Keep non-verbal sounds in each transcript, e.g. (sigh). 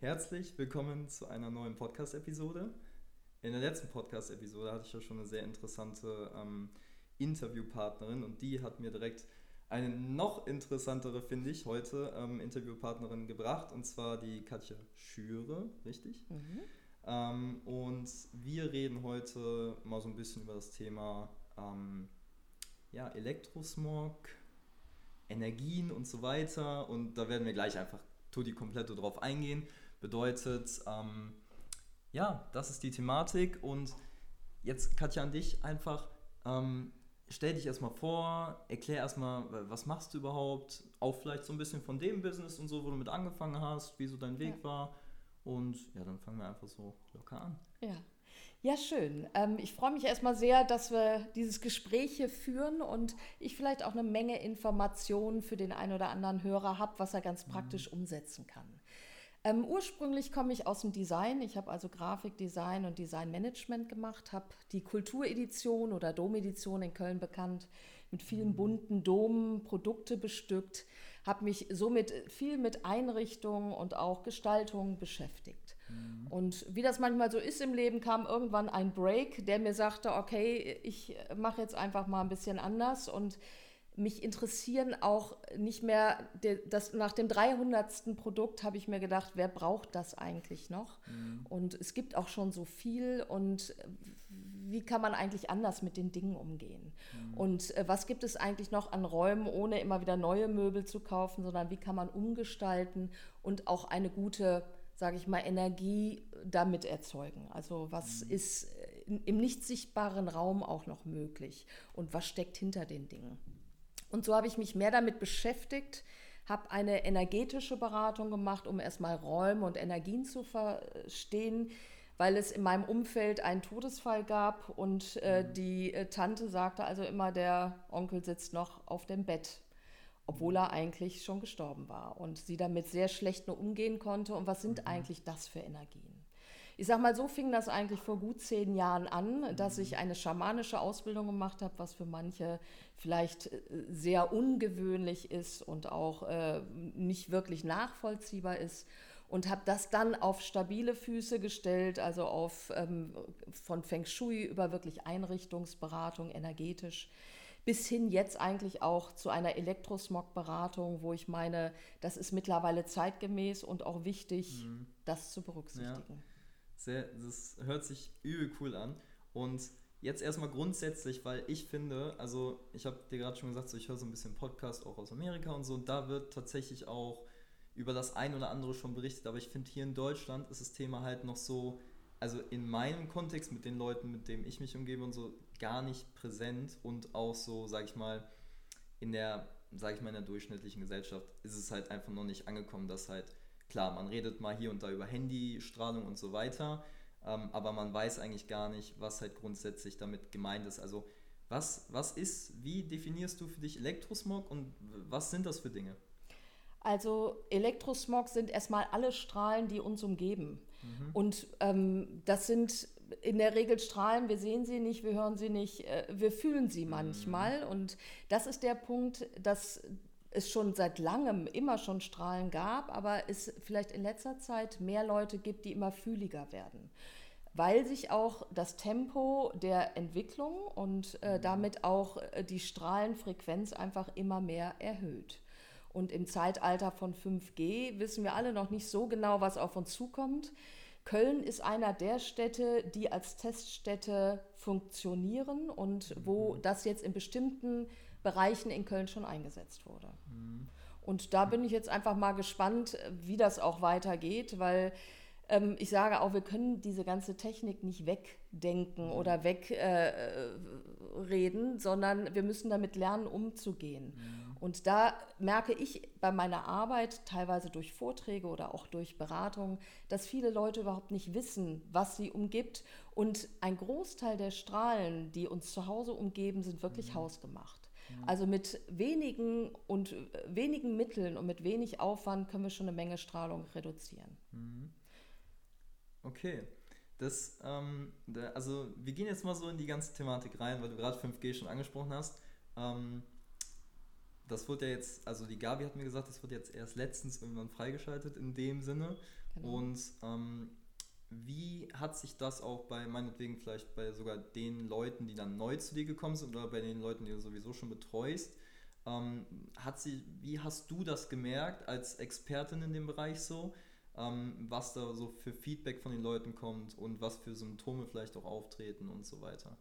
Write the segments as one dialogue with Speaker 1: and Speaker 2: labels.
Speaker 1: Herzlich willkommen zu einer neuen Podcast-Episode. In der letzten Podcast-Episode hatte ich ja schon eine sehr interessante ähm, Interviewpartnerin und die hat mir direkt eine noch interessantere, finde ich, heute ähm, Interviewpartnerin gebracht und zwar die Katja Schüre, richtig? Mhm. Ähm, und wir reden heute mal so ein bisschen über das Thema ähm, ja, Elektrosmog, Energien und so weiter und da werden wir gleich einfach tutti komplett drauf eingehen. Bedeutet, ähm, ja, das ist die Thematik und jetzt Katja an dich einfach, ähm, stell dich erstmal vor, erklär erstmal, was machst du überhaupt, auch vielleicht so ein bisschen von dem Business und so, wo du mit angefangen hast, wie so dein Weg ja. war und ja, dann fangen wir einfach so locker an.
Speaker 2: Ja. Ja, schön. Ähm, ich freue mich erstmal sehr, dass wir dieses Gespräch hier führen und ich vielleicht auch eine Menge Informationen für den einen oder anderen Hörer habe, was er ganz praktisch mhm. umsetzen kann. Ähm, ursprünglich komme ich aus dem Design. Ich habe also Grafikdesign und Designmanagement gemacht, habe die Kulturedition oder Domedition in Köln bekannt, mit vielen bunten Domen, Produkte bestückt, habe mich somit viel mit Einrichtungen und auch Gestaltung beschäftigt. Mhm. Und wie das manchmal so ist im Leben, kam irgendwann ein Break, der mir sagte, okay, ich mache jetzt einfach mal ein bisschen anders und mich interessieren auch nicht mehr, das, nach dem 300. Produkt habe ich mir gedacht, wer braucht das eigentlich noch? Mhm. Und es gibt auch schon so viel und wie kann man eigentlich anders mit den Dingen umgehen? Mhm. Und äh, was gibt es eigentlich noch an Räumen, ohne immer wieder neue Möbel zu kaufen, sondern wie kann man umgestalten und auch eine gute, sage ich mal, Energie damit erzeugen? Also was mhm. ist äh, im nicht sichtbaren Raum auch noch möglich und was steckt hinter den Dingen? Und so habe ich mich mehr damit beschäftigt, habe eine energetische Beratung gemacht, um erstmal Räume und Energien zu verstehen, weil es in meinem Umfeld einen Todesfall gab und äh, mhm. die äh, Tante sagte also immer, der Onkel sitzt noch auf dem Bett, obwohl er eigentlich schon gestorben war und sie damit sehr schlecht nur umgehen konnte. Und was sind mhm. eigentlich das für Energien? Ich sag mal, so fing das eigentlich vor gut zehn Jahren an, dass ich eine schamanische Ausbildung gemacht habe, was für manche vielleicht äh, sehr ungewöhnlich ist und auch äh, nicht wirklich nachvollziehbar ist. Und habe das dann auf stabile Füße gestellt, also auf ähm, von Feng Shui über wirklich Einrichtungsberatung, energetisch bis hin jetzt eigentlich auch zu einer Elektrosmog-Beratung, wo ich meine, das ist mittlerweile zeitgemäß und auch wichtig, mhm. das zu berücksichtigen.
Speaker 1: Ja. Sehr, das hört sich übel cool an. Und jetzt erstmal grundsätzlich, weil ich finde, also ich habe dir gerade schon gesagt, so ich höre so ein bisschen Podcast auch aus Amerika und so, und da wird tatsächlich auch über das ein oder andere schon berichtet, aber ich finde hier in Deutschland ist das Thema halt noch so, also in meinem Kontext mit den Leuten, mit denen ich mich umgebe und so, gar nicht präsent und auch so, sag ich mal, in der, sag ich mal, in der durchschnittlichen Gesellschaft ist es halt einfach noch nicht angekommen, dass halt Klar, man redet mal hier und da über Handystrahlung und so weiter, ähm, aber man weiß eigentlich gar nicht, was halt grundsätzlich damit gemeint ist. Also was, was ist, wie definierst du für dich Elektrosmog und was sind das für Dinge?
Speaker 2: Also Elektrosmog sind erstmal alle Strahlen, die uns umgeben. Mhm. Und ähm, das sind in der Regel Strahlen, wir sehen sie nicht, wir hören sie nicht, äh, wir fühlen sie manchmal. Mhm. Und das ist der Punkt, dass es schon seit langem immer schon Strahlen gab, aber es vielleicht in letzter Zeit mehr Leute gibt, die immer fühliger werden. Weil sich auch das Tempo der Entwicklung und äh, mhm. damit auch äh, die Strahlenfrequenz einfach immer mehr erhöht. Und im Zeitalter von 5G wissen wir alle noch nicht so genau, was auf uns zukommt. Köln ist einer der Städte, die als Teststätte funktionieren und wo mhm. das jetzt in bestimmten Bereichen in Köln schon eingesetzt wurde. Mhm. Und da bin ich jetzt einfach mal gespannt, wie das auch weitergeht, weil ähm, ich sage auch, wir können diese ganze Technik nicht wegdenken mhm. oder wegreden, äh, sondern wir müssen damit lernen, umzugehen. Mhm. Und da merke ich bei meiner Arbeit, teilweise durch Vorträge oder auch durch Beratungen, dass viele Leute überhaupt nicht wissen, was sie umgibt. Und ein Großteil der Strahlen, die uns zu Hause umgeben, sind wirklich mhm. hausgemacht. Also mit wenigen und äh, wenigen Mitteln und mit wenig Aufwand können wir schon eine Menge Strahlung reduzieren. Mhm.
Speaker 1: Okay. Das, ähm, da, also wir gehen jetzt mal so in die ganze Thematik rein, weil du gerade 5G schon angesprochen hast. Ähm, das wurde ja jetzt, also die Gabi hat mir gesagt, das wird jetzt erst letztens irgendwann freigeschaltet in dem Sinne. Genau. Und ähm, wie hat sich das auch bei, meinetwegen vielleicht bei sogar den Leuten, die dann neu zu dir gekommen sind oder bei den Leuten, die du sowieso schon betreust, ähm, hat sie, wie hast du das gemerkt als Expertin in dem Bereich so, ähm, was da so für Feedback von den Leuten kommt und was für Symptome vielleicht auch auftreten und so weiter?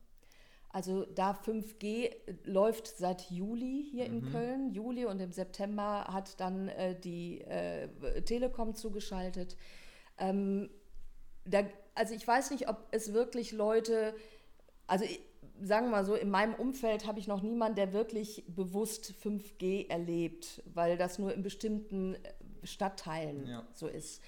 Speaker 2: Also da 5G läuft seit Juli hier mhm. in Köln, Juli und im September hat dann äh, die äh, Telekom zugeschaltet. Ähm, da, also ich weiß nicht, ob es wirklich Leute, also sagen wir mal so, in meinem Umfeld habe ich noch niemanden, der wirklich bewusst 5G erlebt, weil das nur in bestimmten äh, Stadtteilen ja. so ist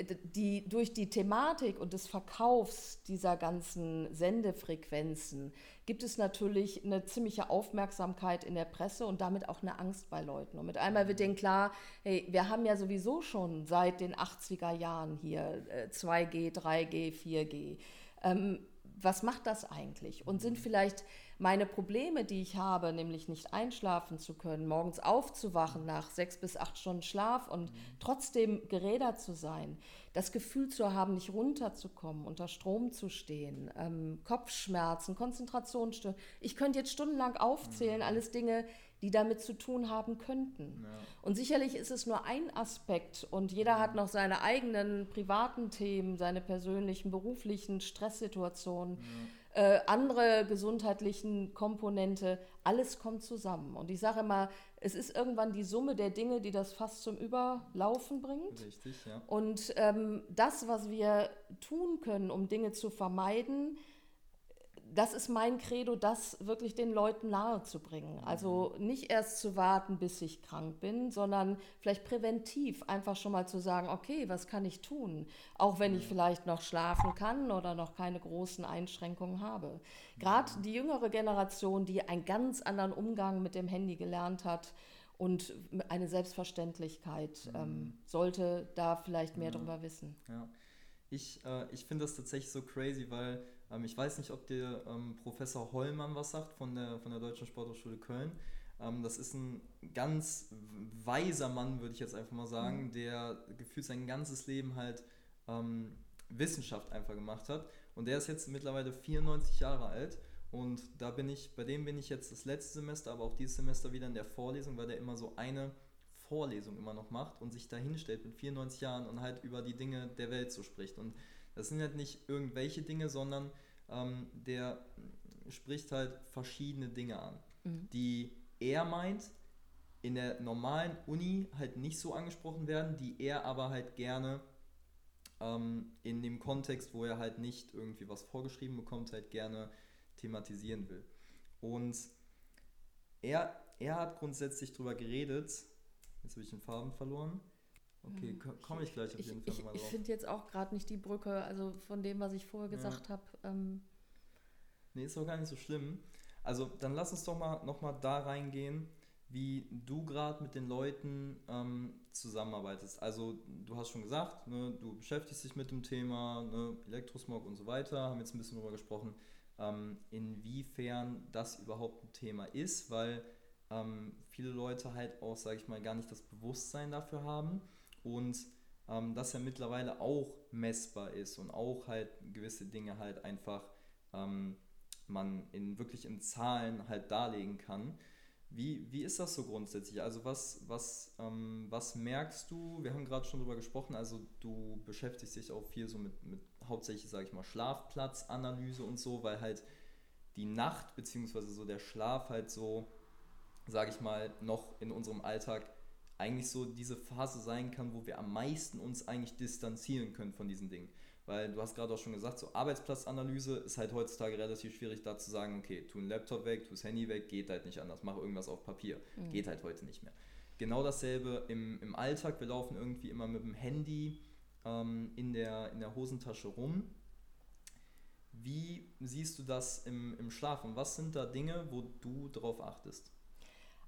Speaker 2: die, durch die Thematik und des Verkaufs dieser ganzen Sendefrequenzen gibt es natürlich eine ziemliche Aufmerksamkeit in der Presse und damit auch eine Angst bei Leuten. Und mit einmal wird denen klar, hey, wir haben ja sowieso schon seit den 80er Jahren hier 2G, 3G, 4G. Ähm, was macht das eigentlich? Und sind vielleicht meine Probleme, die ich habe, nämlich nicht einschlafen zu können, morgens aufzuwachen nach sechs bis acht Stunden Schlaf und mhm. trotzdem gerädert zu sein, das Gefühl zu haben, nicht runterzukommen, unter Strom zu stehen, ähm, Kopfschmerzen, Konzentrationsstörungen. Ich könnte jetzt stundenlang aufzählen, mhm. alles Dinge, die damit zu tun haben könnten. Ja. Und sicherlich ist es nur ein Aspekt und jeder hat noch seine eigenen privaten Themen, seine persönlichen, beruflichen Stresssituationen. Ja äh, andere gesundheitlichen Komponente, alles kommt zusammen. Und ich sage immer, es ist irgendwann die Summe der Dinge, die das fast zum Überlaufen bringt.
Speaker 1: Richtig, ja.
Speaker 2: Und ähm, das, was wir tun können, um Dinge zu vermeiden, das ist mein Credo, das wirklich den Leuten nahe zu bringen. Also mhm. nicht erst zu warten, bis ich krank bin, sondern vielleicht präventiv einfach schon mal zu sagen, okay, was kann ich tun? Auch wenn ich vielleicht noch schlafen kann oder noch keine großen Einschränkungen habe. Gerade die jüngere Generation, die einen ganz anderen Umgang mit dem Handy gelernt hat, und eine Selbstverständlichkeit ähm, mhm. sollte da vielleicht mehr ja. drüber wissen.
Speaker 1: Ja. Ich, äh, ich finde das tatsächlich so crazy, weil ähm, ich weiß nicht, ob dir ähm, Professor Hollmann was sagt von der, von der Deutschen Sporthochschule Köln. Ähm, das ist ein ganz weiser Mann, würde ich jetzt einfach mal sagen, mhm. der gefühlt sein ganzes Leben halt ähm, Wissenschaft einfach gemacht hat. Und der ist jetzt mittlerweile 94 Jahre alt. Und da bin ich, bei dem bin ich jetzt das letzte Semester, aber auch dieses Semester wieder in der Vorlesung, weil der immer so eine Vorlesung immer noch macht und sich da hinstellt mit 94 Jahren und halt über die Dinge der Welt so spricht. Und das sind halt nicht irgendwelche Dinge, sondern ähm, der spricht halt verschiedene Dinge an, mhm. die er meint, in der normalen Uni halt nicht so angesprochen werden, die er aber halt gerne ähm, in dem Kontext, wo er halt nicht irgendwie was vorgeschrieben bekommt, halt gerne thematisieren will. Und er, er hat grundsätzlich darüber geredet, jetzt habe ich den Farben verloren, Okay, hm. komme ich gleich auf jeden
Speaker 2: Fall ich, mal drauf. Ich finde jetzt auch gerade nicht die Brücke, also von dem, was ich vorher gesagt ja. habe. Ähm
Speaker 1: nee, ist doch gar nicht so schlimm. Also dann lass uns doch mal nochmal da reingehen, wie du gerade mit den Leuten ähm, zusammenarbeitest. Also du hast schon gesagt, ne, du beschäftigst dich mit dem Thema ne, Elektrosmog und so weiter, haben jetzt ein bisschen darüber gesprochen, ähm, inwiefern das überhaupt ein Thema ist, weil ähm, viele Leute halt auch, sage ich mal, gar nicht das Bewusstsein dafür haben und ähm, dass er mittlerweile auch messbar ist und auch halt gewisse Dinge halt einfach ähm, man in wirklich in Zahlen halt darlegen kann. Wie, wie ist das so grundsätzlich? Also was, was, ähm, was merkst du? Wir haben gerade schon darüber gesprochen, also du beschäftigst dich auch viel so mit, mit hauptsächlich, sage ich mal, Schlafplatzanalyse und so, weil halt die Nacht bzw. so der Schlaf halt so, sage ich mal, noch in unserem Alltag eigentlich so diese Phase sein kann, wo wir am meisten uns eigentlich distanzieren können von diesen Dingen. Weil du hast gerade auch schon gesagt, so Arbeitsplatzanalyse ist halt heutzutage relativ schwierig, da zu sagen, okay, tu einen Laptop weg, tu das Handy weg, geht halt nicht anders, mach irgendwas auf Papier. Mhm. Geht halt heute nicht mehr. Genau dasselbe im, im Alltag, wir laufen irgendwie immer mit dem Handy ähm, in, der, in der Hosentasche rum. Wie siehst du das im, im Schlaf und was sind da Dinge, wo du drauf achtest?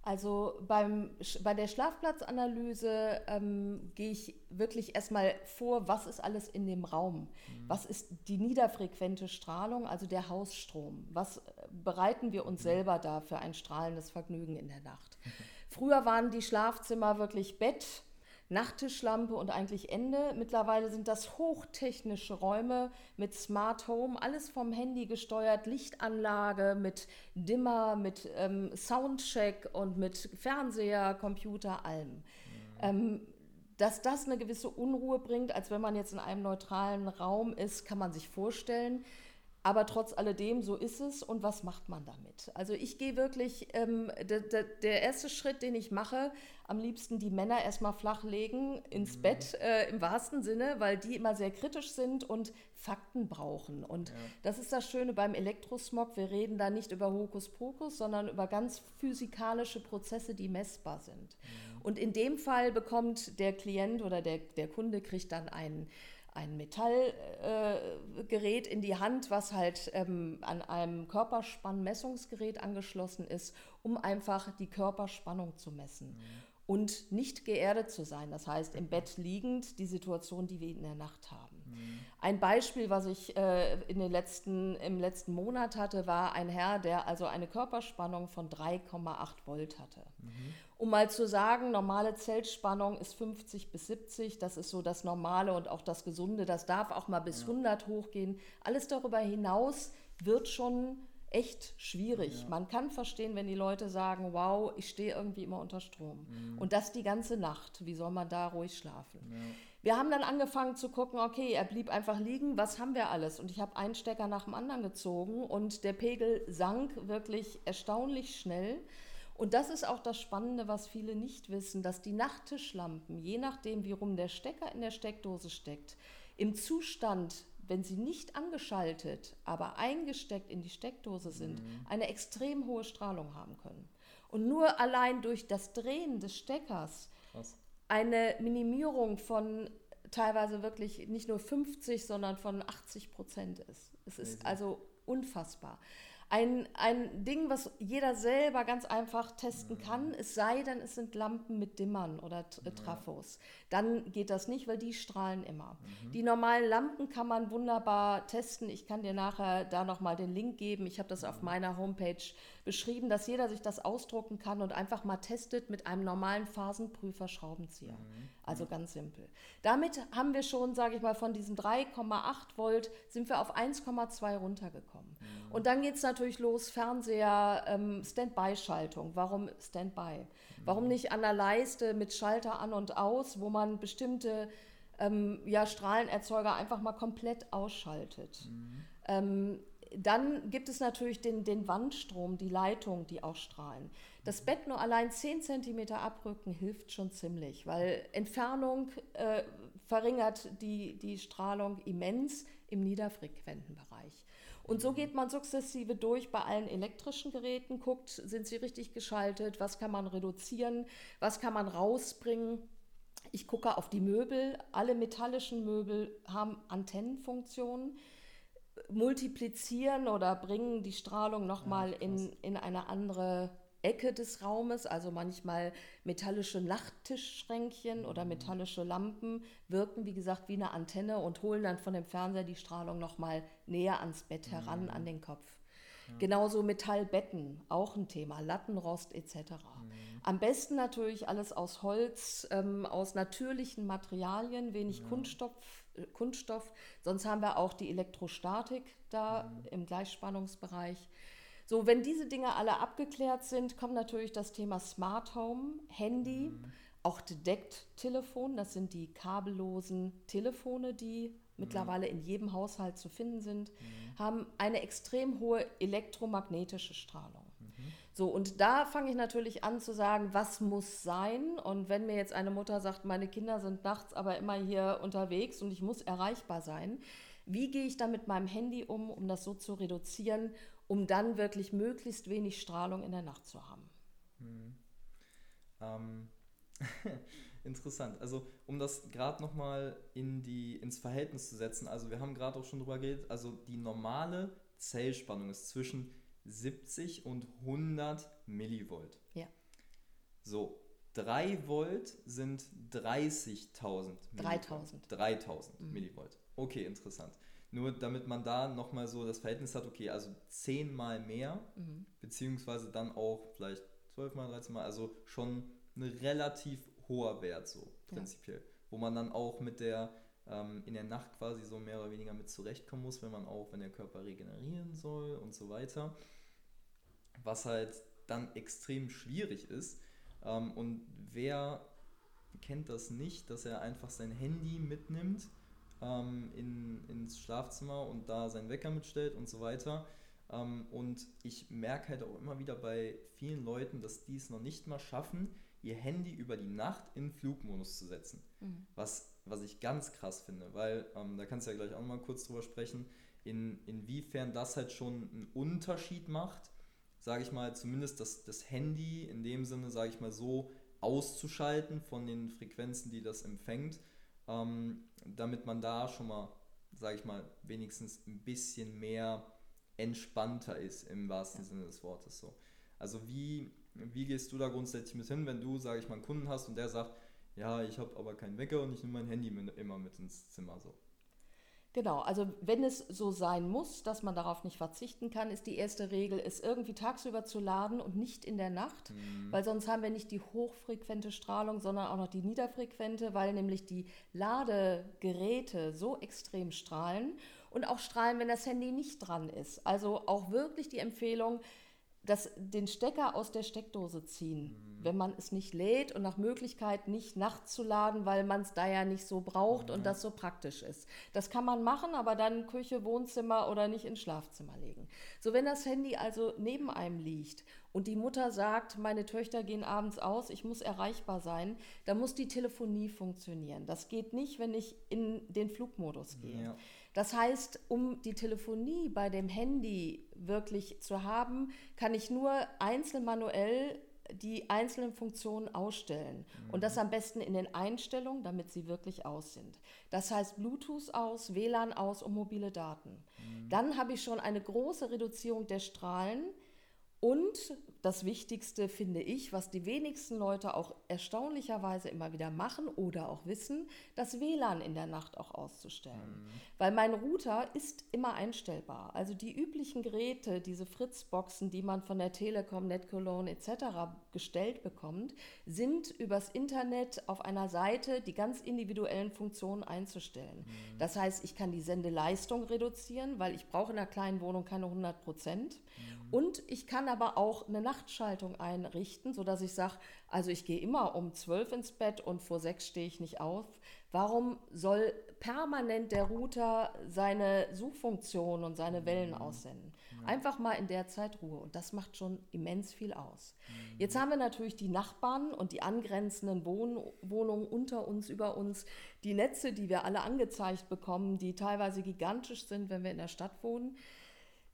Speaker 2: Also beim, bei der Schlafplatzanalyse ähm, gehe ich wirklich erstmal vor, was ist alles in dem Raum? Mhm. Was ist die niederfrequente Strahlung, also der Hausstrom? Was äh, bereiten wir uns mhm. selber da für ein strahlendes Vergnügen in der Nacht? Mhm. Früher waren die Schlafzimmer wirklich Bett, Nachttischlampe und eigentlich Ende. Mittlerweile sind das hochtechnische Räume mit Smart Home, alles vom Handy gesteuert, Lichtanlage mit Dimmer, mit ähm, Soundcheck und mit Fernseher, Computer, allem. Mhm. Ähm, dass das eine gewisse Unruhe bringt, als wenn man jetzt in einem neutralen Raum ist, kann man sich vorstellen. Aber trotz alledem, so ist es. Und was macht man damit? Also ich gehe wirklich, ähm, der, erste Schritt, den ich mache, am liebsten die Männer erstmal flachlegen ins mhm. Bett, äh, im wahrsten Sinne, weil die immer sehr kritisch sind und Fakten brauchen. Und ja. das ist das Schöne beim Elektrosmog. Wir reden da nicht über Hokuspokus, sondern über ganz physikalische Prozesse, die messbar sind. Mhm. Und in dem Fall bekommt der Klient oder der, der Kunde kriegt dann einen ein Metallgerät äh, in die Hand, was halt ähm, an einem Körperspannmessungsgerät angeschlossen ist, um einfach die Körperspannung zu messen. Mhm. Und nicht geerdet zu sein, das heißt im Bett liegend, die Situation, die wir in der Nacht haben. Mhm. Ein Beispiel, was ich äh, in den letzten, im letzten Monat hatte, war ein Herr, der also eine Körperspannung von 3,8 Volt hatte. Mhm. Um mal zu sagen, normale Zellspannung ist 50 bis 70, das ist so das Normale und auch das Gesunde, das darf auch mal bis ja. 100 hochgehen. Alles darüber hinaus wird schon echt schwierig. Ja. Man kann verstehen, wenn die Leute sagen, wow, ich stehe irgendwie immer unter Strom. Mhm. Und das die ganze Nacht. Wie soll man da ruhig schlafen? Ja. Wir haben dann angefangen zu gucken, okay, er blieb einfach liegen, was haben wir alles? Und ich habe einen Stecker nach dem anderen gezogen und der Pegel sank wirklich erstaunlich schnell. Und das ist auch das Spannende, was viele nicht wissen, dass die Nachttischlampen, je nachdem, wie rum der Stecker in der Steckdose steckt, im Zustand, wenn sie nicht angeschaltet, aber eingesteckt in die Steckdose sind, mhm. eine extrem hohe Strahlung haben können. Und nur allein durch das Drehen des Steckers Krass. eine Minimierung von teilweise wirklich nicht nur 50, sondern von 80 Prozent ist. Es ist also unfassbar ein, ein Ding, was jeder selber ganz einfach testen kann, es sei denn, es sind Lampen mit Dimmern oder äh, Trafos. Dann geht das nicht, weil die strahlen immer. Mhm. Die normalen Lampen kann man wunderbar testen. Ich kann dir nachher da nochmal den Link geben. Ich habe das auf mhm. meiner Homepage beschrieben, dass jeder sich das ausdrucken kann und einfach mal testet mit einem normalen Phasenprüfer Schraubenzieher. Mhm. Also ganz simpel. Damit haben wir schon, sage ich mal, von diesen 3,8 Volt sind wir auf 1,2 runtergekommen. Mhm. Und dann geht es natürlich los, Fernseher, ähm, Standby-Schaltung. Warum Standby? Mhm. Warum nicht an der Leiste mit Schalter an und aus, wo man bestimmte ähm, ja, Strahlenerzeuger einfach mal komplett ausschaltet? Mhm. Ähm, dann gibt es natürlich den, den Wandstrom, die Leitung, die auch strahlen. Das Bett nur allein 10 cm abrücken hilft schon ziemlich, weil Entfernung äh, verringert die, die Strahlung immens im niederfrequenten Bereich. Und so geht man sukzessive durch bei allen elektrischen Geräten, guckt, sind sie richtig geschaltet, was kann man reduzieren, was kann man rausbringen. Ich gucke auf die Möbel. Alle metallischen Möbel haben Antennenfunktionen multiplizieren oder bringen die Strahlung nochmal ja, in, in eine andere Ecke des Raumes. Also manchmal metallische Nachttischschränkchen oder mhm. metallische Lampen wirken, wie gesagt, wie eine Antenne und holen dann von dem Fernseher die Strahlung nochmal näher ans Bett heran, mhm. an den Kopf. Ja. Genauso Metallbetten, auch ein Thema, Lattenrost etc. Mhm. Am besten natürlich alles aus Holz, ähm, aus natürlichen Materialien, wenig ja. Kunststoff, Kunststoff. Sonst haben wir auch die Elektrostatik da mhm. im Gleichspannungsbereich. So, wenn diese Dinge alle abgeklärt sind, kommt natürlich das Thema Smart Home, Handy, mhm. auch Deckt-Telefon. Das sind die kabellosen Telefone, die mhm. mittlerweile in jedem Haushalt zu finden sind, mhm. haben eine extrem hohe elektromagnetische Strahlung. So, und da fange ich natürlich an zu sagen, was muss sein? Und wenn mir jetzt eine Mutter sagt, meine Kinder sind nachts aber immer hier unterwegs und ich muss erreichbar sein, wie gehe ich da mit meinem Handy um, um das so zu reduzieren um dann wirklich möglichst wenig Strahlung in der Nacht zu haben. Hm.
Speaker 1: Ähm, (laughs) interessant. Also um das gerade nochmal in ins Verhältnis zu setzen, also wir haben gerade auch schon drüber geredet, also die normale Zellspannung ist zwischen 70 und 100 Millivolt.
Speaker 2: Ja.
Speaker 1: So, 3 Volt sind 30.000
Speaker 2: 3000.
Speaker 1: 3000 mhm. Millivolt. Okay, interessant. Nur damit man da nochmal so das Verhältnis hat, okay, also zehnmal mehr, mhm. beziehungsweise dann auch vielleicht zwölfmal, dreizehnmal, also schon ein relativ hoher Wert so. prinzipiell. Ja. Wo man dann auch mit der, ähm, in der Nacht quasi so mehr oder weniger mit zurechtkommen muss, wenn man auch, wenn der Körper regenerieren soll und so weiter. Was halt dann extrem schwierig ist. Ähm, und wer kennt das nicht, dass er einfach sein Handy mitnimmt ähm, in, ins Schlafzimmer und da seinen Wecker mitstellt und so weiter. Ähm, und ich merke halt auch immer wieder bei vielen Leuten, dass die es noch nicht mal schaffen, ihr Handy über die Nacht in Flugmodus zu setzen. Mhm. Was, was ich ganz krass finde, weil ähm, da kannst du ja gleich auch mal kurz drüber sprechen, in, inwiefern das halt schon einen Unterschied macht, sage ich mal, zumindest das, das Handy in dem Sinne, sage ich mal, so auszuschalten von den Frequenzen, die das empfängt, ähm, damit man da schon mal, sage ich mal, wenigstens ein bisschen mehr entspannter ist im wahrsten ja. Sinne des Wortes so. Also wie, wie gehst du da grundsätzlich mit hin, wenn du, sage ich mal, einen Kunden hast und der sagt, ja, ich habe aber keinen Wecker und ich nehme mein Handy mit, immer mit ins Zimmer so.
Speaker 2: Genau, also wenn es so sein muss, dass man darauf nicht verzichten kann, ist die erste Regel, es irgendwie tagsüber zu laden und nicht in der Nacht, mhm. weil sonst haben wir nicht die hochfrequente Strahlung, sondern auch noch die niederfrequente, weil nämlich die Ladegeräte so extrem strahlen und auch strahlen, wenn das Handy nicht dran ist. Also auch wirklich die Empfehlung, das, den Stecker aus der Steckdose ziehen, mhm. wenn man es nicht lädt und nach Möglichkeit nicht nachts zu laden, weil man es da ja nicht so braucht mhm. und das so praktisch ist. Das kann man machen, aber dann Küche, Wohnzimmer oder nicht ins Schlafzimmer legen. So, wenn das Handy also neben einem liegt und die Mutter sagt, meine Töchter gehen abends aus, ich muss erreichbar sein, dann muss die Telefonie funktionieren. Das geht nicht, wenn ich in den Flugmodus gehe. Ja. Das heißt, um die Telefonie bei dem Handy wirklich zu haben, kann ich nur einzeln manuell die einzelnen Funktionen ausstellen. Mhm. Und das am besten in den Einstellungen, damit sie wirklich aus sind. Das heißt Bluetooth aus, WLAN aus und mobile Daten. Mhm. Dann habe ich schon eine große Reduzierung der Strahlen und das Wichtigste finde ich, was die wenigsten Leute auch erstaunlicherweise immer wieder machen oder auch wissen, das WLAN in der Nacht auch auszustellen. Mhm. Weil mein Router ist immer einstellbar. Also die üblichen Geräte, diese Fritzboxen, die man von der Telekom, NetCologne etc. gestellt bekommt, sind übers Internet auf einer Seite die ganz individuellen Funktionen einzustellen. Mhm. Das heißt, ich kann die Sendeleistung reduzieren, weil ich brauche in einer kleinen Wohnung keine 100 Prozent. Mhm. Und ich kann aber auch eine Nachtschaltung einrichten, sodass ich sage, also ich gehe immer um zwölf ins Bett und vor sechs stehe ich nicht auf. Warum soll permanent der Router seine Suchfunktion und seine Wellen mhm. aussenden? Ja. Einfach mal in der Zeit Ruhe und das macht schon immens viel aus. Mhm. Jetzt haben wir natürlich die Nachbarn und die angrenzenden Wohn Wohnungen unter uns, über uns, die Netze, die wir alle angezeigt bekommen, die teilweise gigantisch sind, wenn wir in der Stadt wohnen.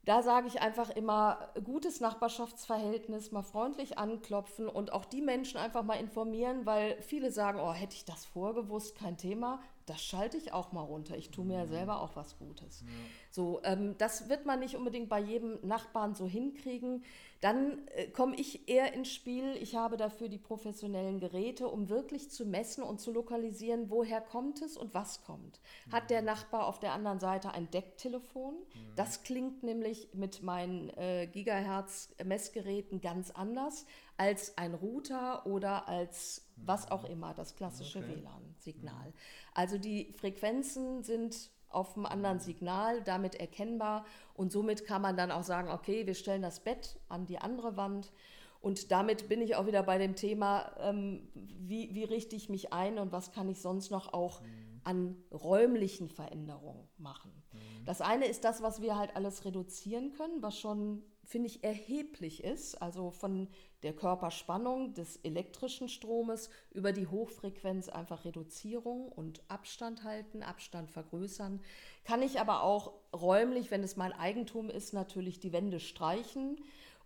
Speaker 2: Da sage ich einfach immer, gutes Nachbarschaftsverhältnis, mal freundlich anklopfen und auch die Menschen einfach mal informieren, weil viele sagen, oh, hätte ich das vorgewusst, kein Thema das schalte ich auch mal runter. Ich tue mir ja mhm. selber auch was Gutes. Ja. So, ähm, das wird man nicht unbedingt bei jedem Nachbarn so hinkriegen. Dann äh, komme ich eher ins Spiel. Ich habe dafür die professionellen Geräte, um wirklich zu messen und zu lokalisieren, woher kommt es und was kommt. Mhm. Hat der Nachbar auf der anderen Seite ein Decktelefon? Mhm. Das klingt nämlich mit meinen äh, Gigahertz-Messgeräten ganz anders als ein Router oder als was auch immer, das klassische okay. WLAN-Signal. Also die Frequenzen sind auf einem anderen Signal damit erkennbar und somit kann man dann auch sagen, okay, wir stellen das Bett an die andere Wand und damit bin ich auch wieder bei dem Thema, ähm, wie, wie richte ich mich ein und was kann ich sonst noch auch mhm. An räumlichen Veränderungen machen. Mhm. Das eine ist das, was wir halt alles reduzieren können, was schon, finde ich, erheblich ist. Also von der Körperspannung des elektrischen Stromes über die Hochfrequenz einfach Reduzierung und Abstand halten, Abstand vergrößern. Kann ich aber auch räumlich, wenn es mein Eigentum ist, natürlich die Wände streichen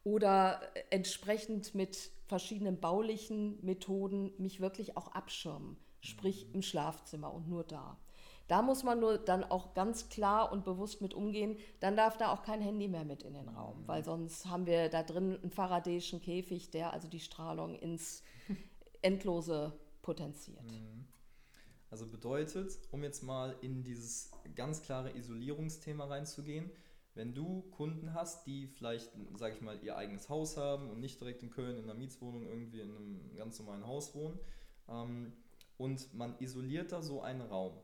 Speaker 2: oder entsprechend mit verschiedenen baulichen Methoden mich wirklich auch abschirmen, sprich im Schlafzimmer und nur da. Da muss man nur dann auch ganz klar und bewusst mit umgehen. Dann darf da auch kein Handy mehr mit in den Raum, weil mhm. sonst haben wir da drin einen faradäischen Käfig, der also die Strahlung ins (laughs) Endlose potenziert. Mhm.
Speaker 1: Also bedeutet, um jetzt mal in dieses ganz klare Isolierungsthema reinzugehen, wenn du Kunden hast, die vielleicht, sage ich mal, ihr eigenes Haus haben und nicht direkt in Köln in einer Mietswohnung irgendwie in einem ganz normalen Haus wohnen, ähm, und man isoliert da so einen Raum.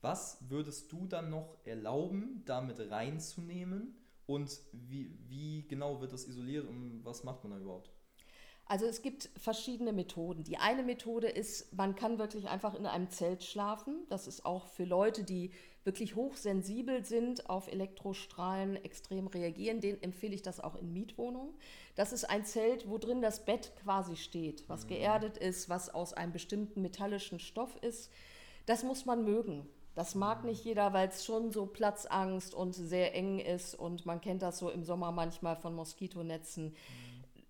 Speaker 1: Was würdest du dann noch erlauben, damit reinzunehmen und wie, wie genau wird das isoliert und was macht man da überhaupt?
Speaker 2: Also es gibt verschiedene Methoden. Die eine Methode ist, man kann wirklich einfach in einem Zelt schlafen. Das ist auch für Leute, die wirklich hochsensibel sind, auf Elektrostrahlen extrem reagieren. Den empfehle ich das auch in Mietwohnungen. Das ist ein Zelt, wo drin das Bett quasi steht, was mhm. geerdet ist, was aus einem bestimmten metallischen Stoff ist. Das muss man mögen. Das mag nicht jeder, weil es schon so Platzangst und sehr eng ist und man kennt das so im Sommer manchmal von Moskitonetzen.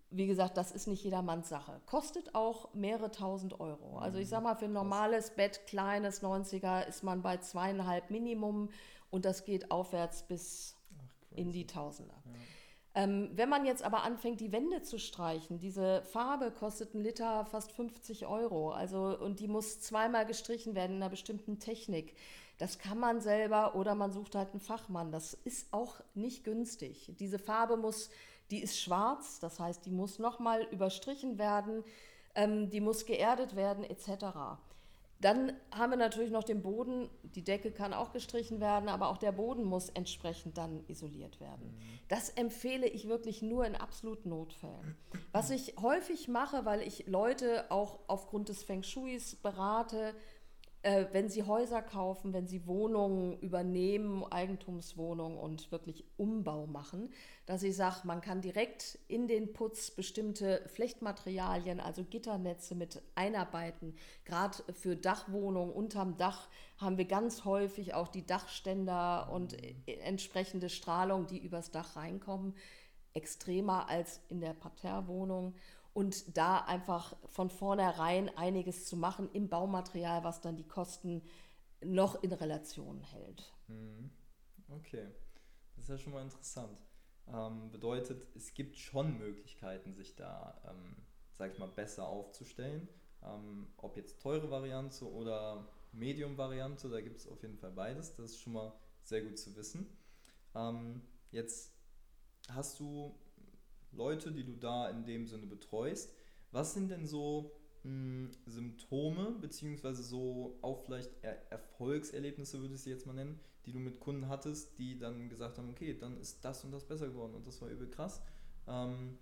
Speaker 2: Wie gesagt, das ist nicht jedermanns Sache. Kostet auch mehrere tausend Euro. Also ich sag mal, für ein normales Bett, kleines 90er, ist man bei zweieinhalb Minimum und das geht aufwärts bis in die Tausender. Ja. Ähm, wenn man jetzt aber anfängt, die Wände zu streichen, diese Farbe kostet ein Liter fast 50 Euro. Also, und die muss zweimal gestrichen werden in einer bestimmten Technik. Das kann man selber oder man sucht halt einen Fachmann. Das ist auch nicht günstig. Diese Farbe muss, die ist schwarz, das heißt, die muss nochmal überstrichen werden, ähm, die muss geerdet werden, etc. Dann haben wir natürlich noch den Boden. Die Decke kann auch gestrichen werden, aber auch der Boden muss entsprechend dann isoliert werden. Mhm. Das empfehle ich wirklich nur in absoluten Notfällen. Was ich häufig mache, weil ich Leute auch aufgrund des Feng Shuis berate, äh, wenn Sie Häuser kaufen, wenn Sie Wohnungen übernehmen, Eigentumswohnungen und wirklich Umbau machen, dass ich sage, man kann direkt in den Putz bestimmte Flechtmaterialien, also Gitternetze mit einarbeiten. Gerade für Dachwohnungen unterm Dach haben wir ganz häufig auch die Dachständer und äh, entsprechende Strahlung, die übers Dach reinkommen, extremer als in der Parterrewohnung und da einfach von vornherein einiges zu machen im Baumaterial, was dann die Kosten noch in Relation hält.
Speaker 1: Mhm. Okay, das ist ja schon mal interessant. Ähm, bedeutet, es gibt schon Möglichkeiten, sich da, ähm, sag ich mal, besser aufzustellen. Ähm, ob jetzt teure Variante oder Medium-Variante, da gibt es auf jeden Fall beides. Das ist schon mal sehr gut zu wissen. Ähm, jetzt hast du Leute, die du da in dem Sinne betreust. Was sind denn so mh, hm, Symptome, beziehungsweise so auch vielleicht er Erfolgserlebnisse, würde ich sie jetzt mal nennen, die du mit Kunden hattest, die dann gesagt haben, okay, dann ist das und das besser geworden und das war übel krass. Ähm,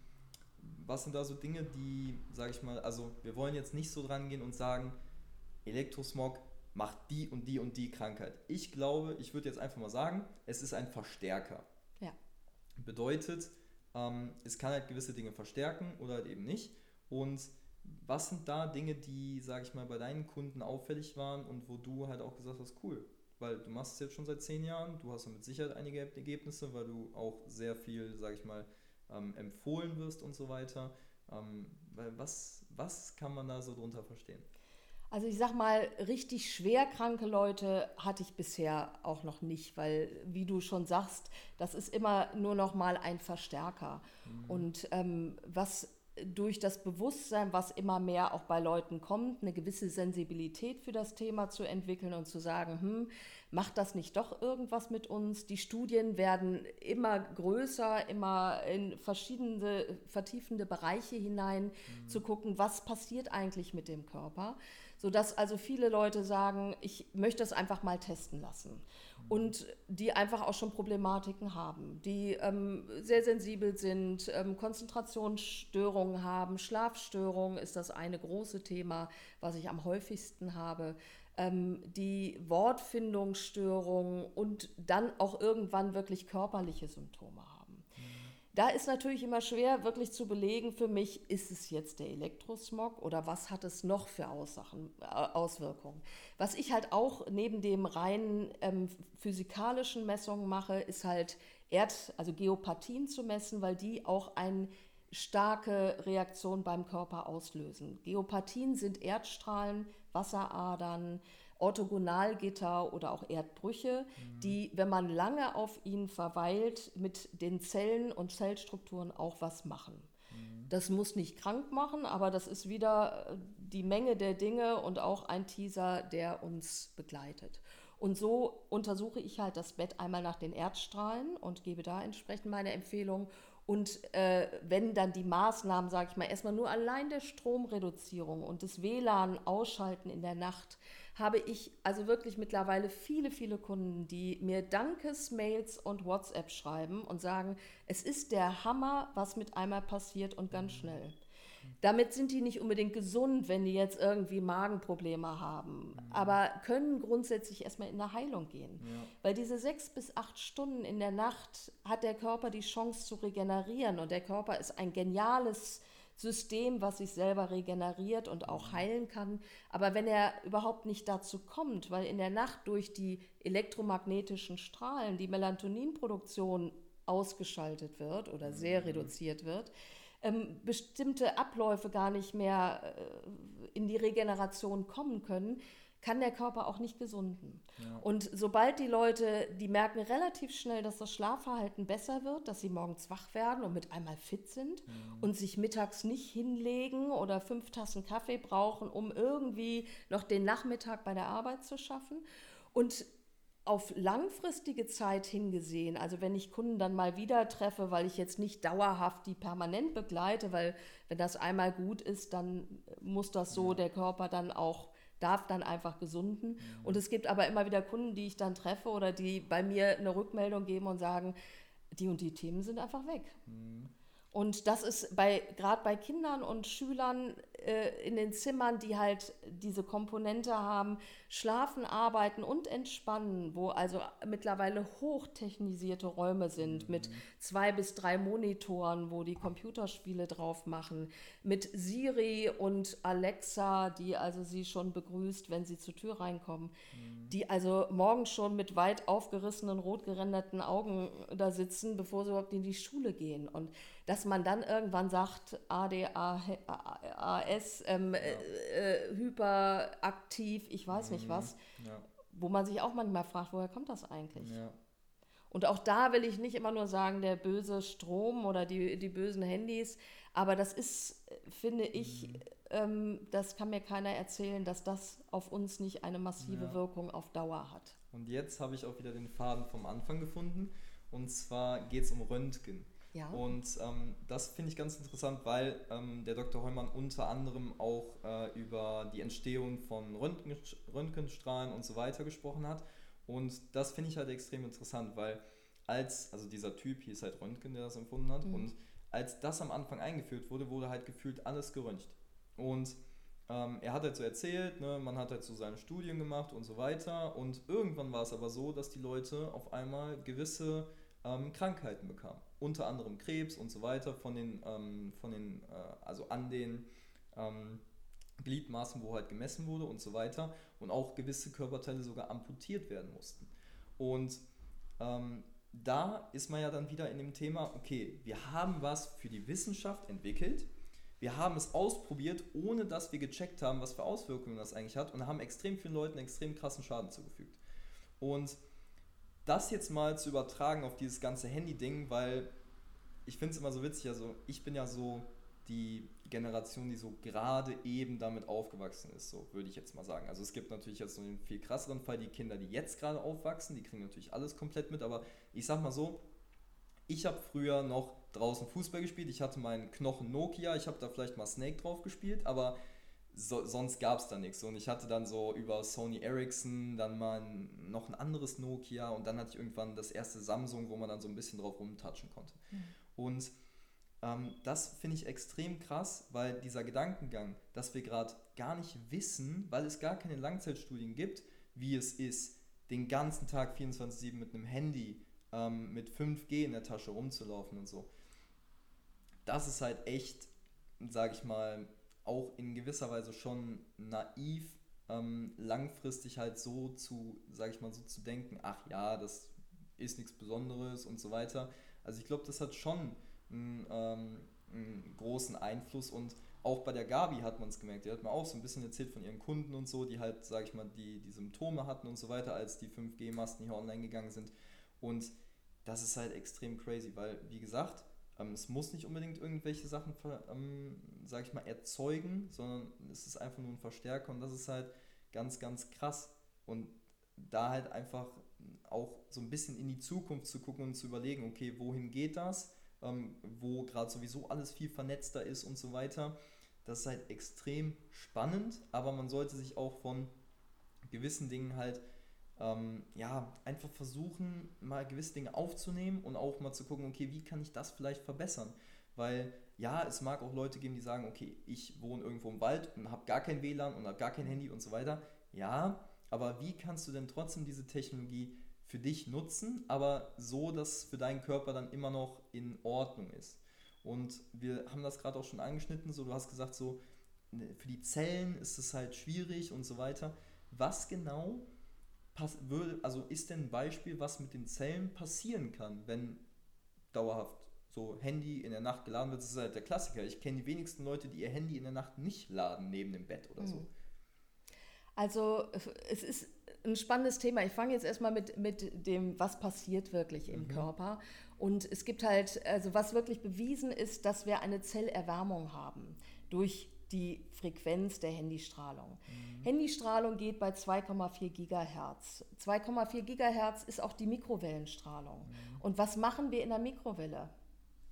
Speaker 1: was sind da so Dinge, die, sage ich mal, also wir wollen jetzt nicht so dran gehen und sagen, Elektrosmog macht die und die und die Krankheit. Ich glaube, ich würde jetzt einfach mal sagen, es ist ein Verstärker.
Speaker 2: Ja.
Speaker 1: Bedeutet, ähm, es kann halt gewisse Dinge verstärken oder halt eben nicht. Und was sind da Dinge, die, sage ich mal, bei deinen Kunden auffällig waren und wo du halt auch gesagt hast, cool, weil du machst es jetzt schon seit zehn Jahren, du hast mit Sicherheit einige Ergebnisse, weil du auch sehr viel, sage ich mal, ähm, empfohlen wirst und so weiter. Ähm, was, was kann man da so drunter verstehen?
Speaker 2: Also ich sag mal, richtig schwerkranke Leute hatte ich bisher auch noch nicht, weil, wie du schon sagst, das ist immer nur noch mal ein Verstärker. Mhm. Und ähm, was durch das Bewusstsein, was immer mehr auch bei Leuten kommt, eine gewisse Sensibilität für das Thema zu entwickeln und zu sagen, hm, macht das nicht doch irgendwas mit uns? Die Studien werden immer größer, immer in verschiedene vertiefende Bereiche hinein mhm. zu gucken, was passiert eigentlich mit dem Körper sodass also viele Leute sagen, ich möchte das einfach mal testen lassen. Und die einfach auch schon Problematiken haben, die ähm, sehr sensibel sind, ähm, Konzentrationsstörungen haben, Schlafstörungen ist das eine große Thema, was ich am häufigsten habe, ähm, die Wortfindungsstörungen und dann auch irgendwann wirklich körperliche Symptome haben. Da ist natürlich immer schwer, wirklich zu belegen, für mich, ist es jetzt der Elektrosmog oder was hat es noch für Aussachen, äh, Auswirkungen. Was ich halt auch neben dem reinen ähm, physikalischen Messungen mache, ist halt Erd-, also Geopathien zu messen, weil die auch eine starke Reaktion beim Körper auslösen. Geopathien sind Erdstrahlen, Wasseradern, Orthogonalgitter oder auch Erdbrüche, mhm. die, wenn man lange auf ihnen verweilt, mit den Zellen und Zellstrukturen auch was machen. Mhm. Das muss nicht krank machen, aber das ist wieder äh, die Menge der Dinge und auch ein Teaser, der uns begleitet. Und so untersuche ich halt das Bett einmal nach den Erdstrahlen und gebe da entsprechend meine Empfehlung Und äh, wenn dann die Maßnahmen, sage ich mal, erstmal nur allein der Stromreduzierung und das WLAN ausschalten in der Nacht, habe ich also wirklich mittlerweile viele, viele Kunden, die mir Dankesmails und WhatsApp schreiben und sagen, es ist der Hammer, was mit einmal passiert und ganz schnell. Damit sind die nicht unbedingt gesund, wenn die jetzt irgendwie Magenprobleme haben, mhm. aber können grundsätzlich erstmal in eine Heilung gehen. Ja. Weil diese sechs bis acht Stunden in der Nacht hat der Körper die Chance zu regenerieren und der Körper ist ein geniales System, was sich selber regeneriert und auch mhm. heilen kann. Aber wenn er überhaupt nicht dazu kommt, weil in der Nacht durch die elektromagnetischen Strahlen die Melatoninproduktion ausgeschaltet wird oder sehr mhm. reduziert wird, ähm, bestimmte Abläufe gar nicht mehr äh, in die Regeneration kommen können, kann der Körper auch nicht gesunden. Ja. Und sobald die Leute, die merken relativ schnell, dass das Schlafverhalten besser wird, dass sie morgens wach werden und mit einmal fit sind mhm. und sich mittags nicht hinlegen oder fünf Tassen Kaffee brauchen, um irgendwie noch den Nachmittag bei der Arbeit zu schaffen. Und auf langfristige Zeit hingesehen, also wenn ich Kunden dann mal wieder treffe, weil ich jetzt nicht dauerhaft die permanent begleite, weil wenn das einmal gut ist, dann muss das so, der Körper dann auch darf dann einfach gesunden. Mhm. Und es gibt aber immer wieder Kunden, die ich dann treffe oder die bei mir eine Rückmeldung geben und sagen, die und die Themen sind einfach weg. Mhm. Und das ist bei gerade bei Kindern und Schülern äh, in den Zimmern, die halt diese Komponente haben, schlafen, arbeiten und entspannen, wo also mittlerweile hochtechnisierte Räume sind mhm. mit zwei bis drei Monitoren, wo die Computerspiele drauf machen, mit Siri und Alexa, die also sie schon begrüßt, wenn sie zur Tür reinkommen, mhm. die also morgens schon mit weit aufgerissenen, rot gerenderten Augen da sitzen, bevor sie überhaupt in die Schule gehen und dass man dann irgendwann sagt, ADHS, ähm, ja. äh, äh, hyperaktiv, ich weiß mhm. nicht was, ja. wo man sich auch manchmal fragt, woher kommt das eigentlich? Ja. Und auch da will ich nicht immer nur sagen, der böse Strom oder die, die bösen Handys, aber das ist, finde ich, mhm. ähm, das kann mir keiner erzählen, dass das auf uns nicht eine massive Wirkung auf Dauer hat.
Speaker 1: Und jetzt habe ich auch wieder den Faden vom Anfang gefunden. Und zwar geht es um Röntgen. Ja. Und ähm, das finde ich ganz interessant, weil ähm, der Dr. Heumann unter anderem auch äh, über die Entstehung von Röntgen, Röntgenstrahlen und so weiter gesprochen hat. Und das finde ich halt extrem interessant, weil als, also dieser Typ hieß halt Röntgen, der das empfunden hat, mhm. und als das am Anfang eingeführt wurde, wurde halt gefühlt alles geröntgt. Und ähm, er hat halt so erzählt, ne, man hat halt so seine Studien gemacht und so weiter. Und irgendwann war es aber so, dass die Leute auf einmal gewisse ähm, Krankheiten bekamen. Unter anderem Krebs und so weiter von den, ähm, von den äh, also an den ähm, Gliedmaßen, wo halt gemessen wurde und so weiter. Und auch gewisse Körperteile sogar amputiert werden mussten. Und ähm, da ist man ja dann wieder in dem Thema, okay, wir haben was für die Wissenschaft entwickelt, wir haben es ausprobiert, ohne dass wir gecheckt haben, was für Auswirkungen das eigentlich hat und haben extrem vielen Leuten extrem krassen Schaden zugefügt. Und das jetzt mal zu übertragen auf dieses ganze Handy-Ding, weil ich finde es immer so witzig, also ich bin ja so die Generation, die so gerade eben damit aufgewachsen ist, so würde ich jetzt mal sagen. Also es gibt natürlich jetzt so einen viel krasseren Fall, die Kinder, die jetzt gerade aufwachsen, die kriegen natürlich alles komplett mit, aber ich sag mal so, ich habe früher noch draußen Fußball gespielt, ich hatte meinen Knochen Nokia, ich habe da vielleicht mal Snake drauf gespielt, aber so, sonst gab es da nichts. Und ich hatte dann so über Sony Ericsson dann mal ein, noch ein anderes Nokia und dann hatte ich irgendwann das erste Samsung, wo man dann so ein bisschen drauf rumtatschen konnte. Mhm. Und ähm, das finde ich extrem krass, weil dieser Gedankengang, dass wir gerade gar nicht wissen, weil es gar keine Langzeitstudien gibt, wie es ist, den ganzen Tag 24-7 mit einem Handy, ähm, mit 5G in der Tasche rumzulaufen und so. Das ist halt echt, sage ich mal, auch in gewisser Weise schon naiv, ähm, langfristig halt so zu, sag ich mal, so zu denken, ach ja, das ist nichts Besonderes und so weiter. Also ich glaube, das hat schon einen, ähm, einen, großen Einfluss und auch bei der Gabi hat man es gemerkt. Die hat mir auch so ein bisschen erzählt von ihren Kunden und so, die halt, sag ich mal, die, die Symptome hatten und so weiter, als die 5G-Masten hier online gegangen sind. Und das ist halt extrem crazy, weil, wie gesagt, ähm, es muss nicht unbedingt irgendwelche Sachen, ähm, sag ich mal, erzeugen, sondern es ist einfach nur ein Verstärker und das ist halt ganz, ganz krass. Und da halt einfach auch so ein bisschen in die Zukunft zu gucken und zu überlegen, okay, wohin geht das? ähm, wo gerade sowieso alles viel vernetzter ist und so weiter. Das ist halt extrem spannend, aber man sollte sich auch von gewissen Dingen halt ähm, ja, einfach versuchen, mal gewisse Dinge aufzunehmen und auch mal zu gucken, okay, wie kann ich das vielleicht verbessern? Weil ja, es mag auch Leute geben, die sagen, okay, ich wohne irgendwo im Wald und habe gar kein WLAN und habe gar kein Handy und so weiter. Ja, aber wie kannst du denn trotzdem diese Technologie für dich nutzen, aber so, dass für deinen Körper dann immer noch in Ordnung ist? Und wir haben das gerade auch schon angeschnitten, so du hast gesagt, so ne, für die Zellen ist es halt schwierig und so weiter. Was genau pass würde, also ist denn ein Beispiel, was mit den Zellen passieren kann, wenn dauerhaft so Handy in der Nacht geladen wird? Das ist halt der Klassiker. Ich kenne die wenigsten Leute, die ihr Handy in der Nacht nicht laden neben dem Bett oder so. Hm.
Speaker 2: Also es ist ein spannendes Thema. Ich fange jetzt erstmal mit, mit dem, was passiert wirklich im mhm. Körper. Und es gibt halt, also was wirklich bewiesen ist, dass wir eine Zellerwärmung haben durch die Frequenz der Handystrahlung. Mhm. Handystrahlung geht bei 2,4 Gigahertz. 2,4 Gigahertz ist auch die Mikrowellenstrahlung. Mhm. Und was machen wir in der Mikrowelle?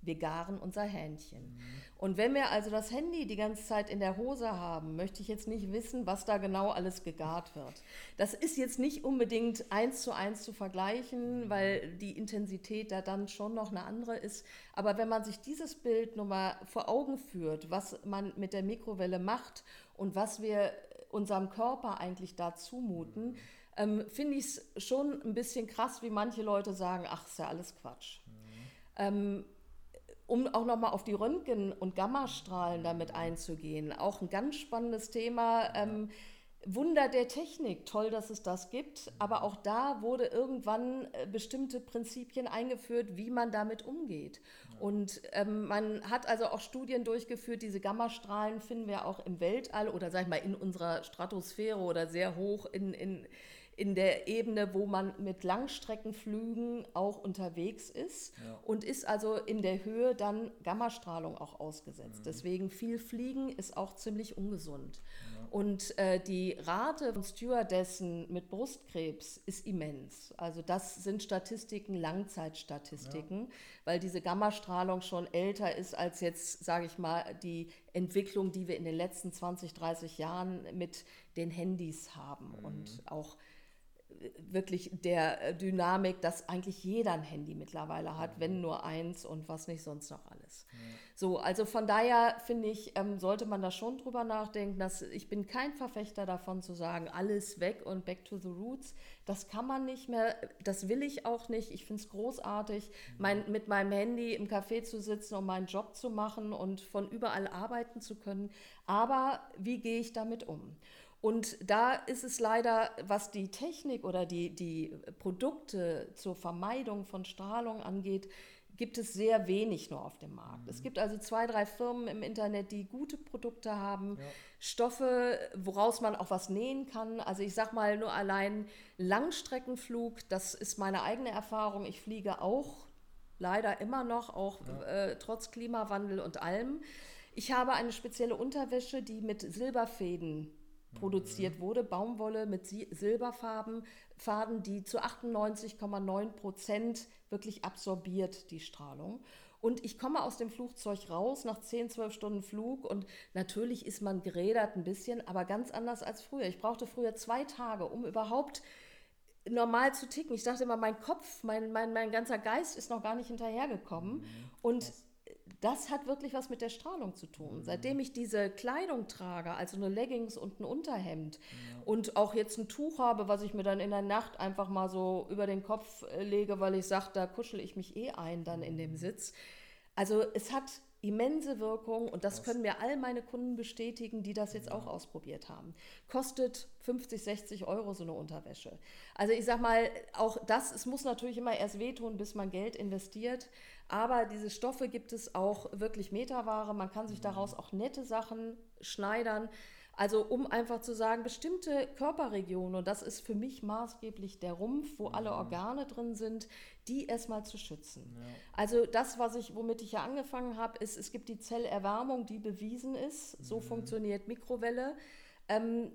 Speaker 2: Wir garen unser Hähnchen. Mhm. Und wenn wir also das Handy die ganze Zeit in der Hose haben, möchte ich jetzt nicht wissen, was da genau alles gegart wird. Das ist jetzt nicht unbedingt eins zu eins zu vergleichen, weil die Intensität da dann schon noch eine andere ist. Aber wenn man sich dieses Bild nochmal vor Augen führt, was man mit der Mikrowelle macht und was wir unserem Körper eigentlich da zumuten, ähm, finde ich es schon ein bisschen krass, wie manche Leute sagen, ach, ist ja alles Quatsch. Mhm. Ähm, um auch nochmal auf die Röntgen- und Gammastrahlen damit einzugehen, auch ein ganz spannendes Thema. Ähm, Wunder der Technik, toll, dass es das gibt, aber auch da wurde irgendwann äh, bestimmte Prinzipien eingeführt, wie man damit umgeht. Und ähm, man hat also auch Studien durchgeführt, diese Gammastrahlen finden wir auch im Weltall oder sag ich mal in unserer Stratosphäre oder sehr hoch in, in in der Ebene, wo man mit Langstreckenflügen auch unterwegs ist ja. und ist also in der Höhe dann Gammastrahlung auch ausgesetzt. Mhm. Deswegen viel Fliegen ist auch ziemlich ungesund. Ja. Und äh, die Rate von Stewardessen mit Brustkrebs ist immens. Also das sind Statistiken, Langzeitstatistiken, ja. weil diese Gammastrahlung schon älter ist als jetzt, sage ich mal, die Entwicklung, die wir in den letzten 20, 30 Jahren mit den Handys haben mhm. und auch wirklich der äh, Dynamik, dass eigentlich jeder ein Handy mittlerweile hat, wenn nur eins und was nicht sonst noch alles. Ja. So, also von daher finde ich, ähm, sollte man da schon drüber nachdenken, dass ich bin kein Verfechter davon zu sagen, alles weg und back to the roots. Das kann man nicht mehr, das will ich auch nicht. Ich finde es großartig, mhm. mein, mit meinem Handy im Café zu sitzen und meinen Job zu machen und von überall arbeiten zu können. Aber wie gehe ich damit um? Und da ist es leider, was die Technik oder die, die Produkte zur Vermeidung von Strahlung angeht, gibt es sehr wenig nur auf dem Markt. Mhm. Es gibt also zwei, drei Firmen im Internet, die gute Produkte haben, ja. Stoffe, woraus man auch was nähen kann. Also ich sage mal nur allein Langstreckenflug, das ist meine eigene Erfahrung. Ich fliege auch leider immer noch, auch ja. äh, trotz Klimawandel und allem. Ich habe eine spezielle Unterwäsche, die mit Silberfäden produziert wurde. Baumwolle mit Silberfarben, Faden, die zu 98,9 Prozent wirklich absorbiert die Strahlung. Und ich komme aus dem Flugzeug raus nach 10, 12 Stunden Flug und natürlich ist man gerädert ein bisschen, aber ganz anders als früher. Ich brauchte früher zwei Tage, um überhaupt normal zu ticken. Ich dachte immer, mein Kopf, mein, mein, mein ganzer Geist ist noch gar nicht hinterhergekommen. Mhm. Und das hat wirklich was mit der Strahlung zu tun. Mhm. Seitdem ich diese Kleidung trage, also eine Leggings und ein Unterhemd ja. und auch jetzt ein Tuch habe, was ich mir dann in der Nacht einfach mal so über den Kopf äh, lege, weil ich sage, da kuschel ich mich eh ein dann in dem mhm. Sitz. Also es hat immense Wirkung und das können mir all meine Kunden bestätigen, die das jetzt auch ausprobiert haben. Kostet 50, 60 Euro so eine Unterwäsche. Also ich sag mal, auch das, es muss natürlich immer erst wehtun, bis man Geld investiert. Aber diese Stoffe gibt es auch wirklich Meterware. Man kann sich daraus auch nette Sachen schneidern. Also um einfach zu sagen, bestimmte Körperregionen, und das ist für mich maßgeblich der Rumpf, wo alle Organe drin sind, die erstmal zu schützen. Ja. Also das, was ich, womit ich ja angefangen habe, ist, es gibt die Zellerwärmung, die bewiesen ist. So mhm. funktioniert Mikrowelle. Ähm,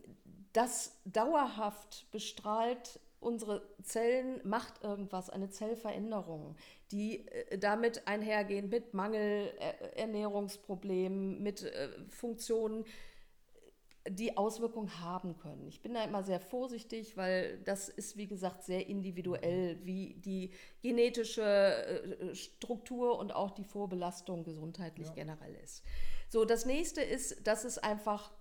Speaker 2: das dauerhaft bestrahlt unsere Zellen macht irgendwas, eine Zellveränderung, die äh, damit einhergehen mit Mangelernährungsproblemen, mit äh, Funktionen, die Auswirkungen haben können. Ich bin da immer sehr vorsichtig, weil das ist, wie gesagt, sehr individuell, mhm. wie die genetische äh, Struktur und auch die Vorbelastung gesundheitlich ja. generell ist. So, das nächste ist, dass es einfach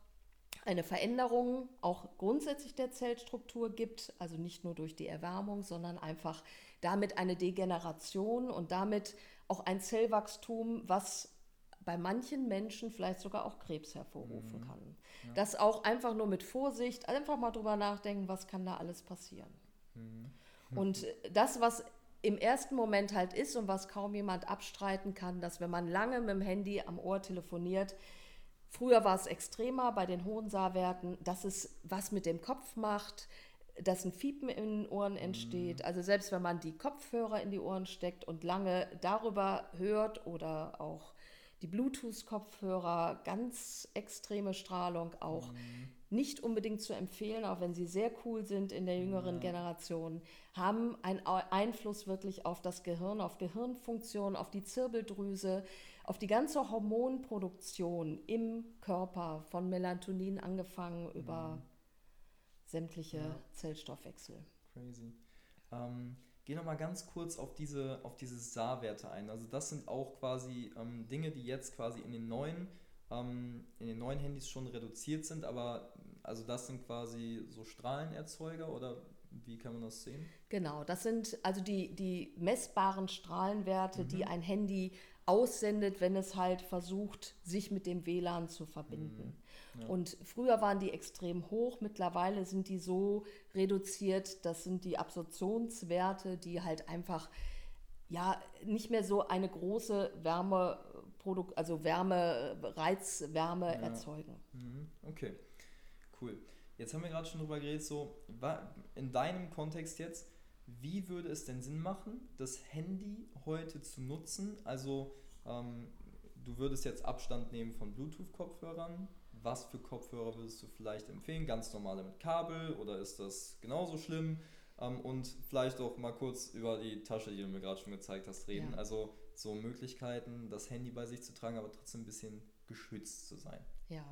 Speaker 2: eine Veränderung auch grundsätzlich der Zellstruktur gibt, also nicht nur durch die Erwärmung, sondern einfach damit eine Degeneration und damit auch ein Zellwachstum, was bei manchen Menschen vielleicht sogar auch Krebs hervorrufen mhm. kann. Ja. Das auch einfach nur mit Vorsicht, einfach mal drüber nachdenken, was kann da alles passieren. Mhm. Und das, was im ersten Moment halt ist und was kaum jemand abstreiten kann, dass wenn man lange mit dem Handy am Ohr telefoniert, früher war es extremer bei den hohen Saarwerten, dass es was mit dem Kopf macht, dass ein Fiepen in den Ohren entsteht. Mhm. Also selbst wenn man die Kopfhörer in die Ohren steckt und lange darüber hört oder auch die Bluetooth-Kopfhörer, ganz extreme Strahlung auch. Mhm. Nicht unbedingt zu empfehlen, auch wenn sie sehr cool sind in der jüngeren ja. Generation, haben einen Einfluss wirklich auf das Gehirn, auf Gehirnfunktion, auf die Zirbeldrüse, auf die ganze Hormonproduktion im Körper, von Melatonin angefangen über mhm. sämtliche ja. Zellstoffwechsel.
Speaker 1: Crazy. Ähm, Geh nochmal ganz kurz auf diese, auf diese SAR-Werte ein. Also das sind auch quasi ähm, Dinge, die jetzt quasi in den neuen, ähm, in den neuen Handys schon reduziert sind, aber also das sind quasi so Strahlenerzeuger oder wie kann man das sehen?
Speaker 2: Genau, das sind also die, die messbaren Strahlenwerte, mhm. die ein Handy aussendet, wenn es halt versucht, sich mit dem WLAN zu verbinden. Mhm. Ja. Und früher waren die extrem hoch, mittlerweile sind die so reduziert, das sind die Absorptionswerte, die halt einfach ja nicht mehr so eine große Wärme, also Wärme, Reizwärme ja. erzeugen.
Speaker 1: Mhm. Okay, cool. Jetzt haben wir gerade schon drüber geredet, so in deinem Kontext jetzt, wie würde es denn Sinn machen, das Handy heute zu nutzen? Also ähm, du würdest jetzt Abstand nehmen von Bluetooth-Kopfhörern. Was für Kopfhörer würdest du vielleicht empfehlen? Ganz normale mit Kabel oder ist das genauso schlimm? Ähm, und vielleicht auch mal kurz über die Tasche, die du mir gerade schon gezeigt hast, reden. Ja. Also so Möglichkeiten, das Handy bei sich zu tragen, aber trotzdem ein bisschen geschützt zu sein.
Speaker 2: Ja,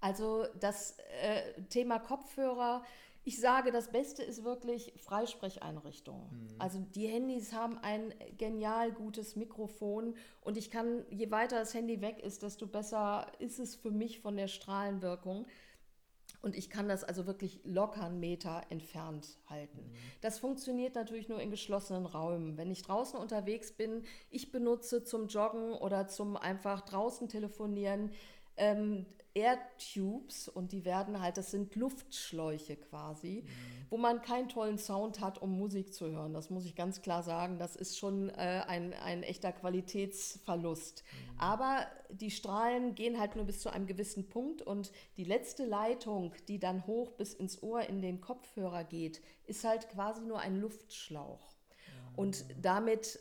Speaker 2: also das äh, Thema Kopfhörer ich sage, das Beste ist wirklich Freisprecheinrichtungen. Mhm. Also die Handys haben ein genial gutes Mikrofon und ich kann, je weiter das Handy weg ist, desto besser ist es für mich von der Strahlenwirkung. Und ich kann das also wirklich locker einen Meter entfernt halten. Mhm. Das funktioniert natürlich nur in geschlossenen Räumen. Wenn ich draußen unterwegs bin, ich benutze zum Joggen oder zum einfach draußen telefonieren ähm, Airtubes und die werden halt, das sind Luftschläuche quasi, mhm. wo man keinen tollen Sound hat, um Musik zu hören. Das muss ich ganz klar sagen. Das ist schon äh, ein, ein echter Qualitätsverlust. Mhm. Aber die Strahlen gehen halt nur bis zu einem gewissen Punkt und die letzte Leitung, die dann hoch bis ins Ohr in den Kopfhörer geht, ist halt quasi nur ein Luftschlauch. Mhm. Und damit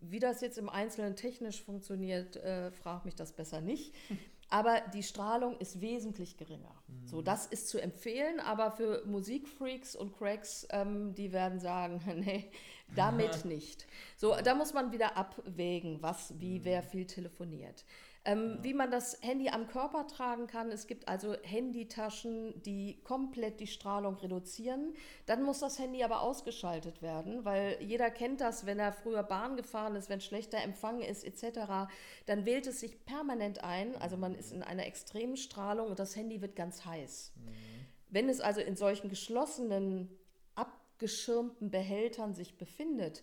Speaker 2: wie das jetzt im Einzelnen technisch funktioniert, äh, frag mich das besser nicht. (laughs) aber die Strahlung ist wesentlich geringer. Mhm. So, das ist zu empfehlen, aber für Musikfreaks und Cracks, ähm, die werden sagen, (laughs) nee, damit nicht. So, da muss man wieder abwägen, was, wie, mhm. wer viel telefoniert. Ähm, ja. Wie man das Handy am Körper tragen kann. Es gibt also Handytaschen, die komplett die Strahlung reduzieren. Dann muss das Handy aber ausgeschaltet werden, weil jeder kennt das, wenn er früher Bahn gefahren ist, wenn schlechter Empfang ist etc., dann wählt es sich permanent ein. Also man ist in einer extremen Strahlung und das Handy wird ganz heiß. Mhm. Wenn es also in solchen geschlossenen, abgeschirmten Behältern sich befindet,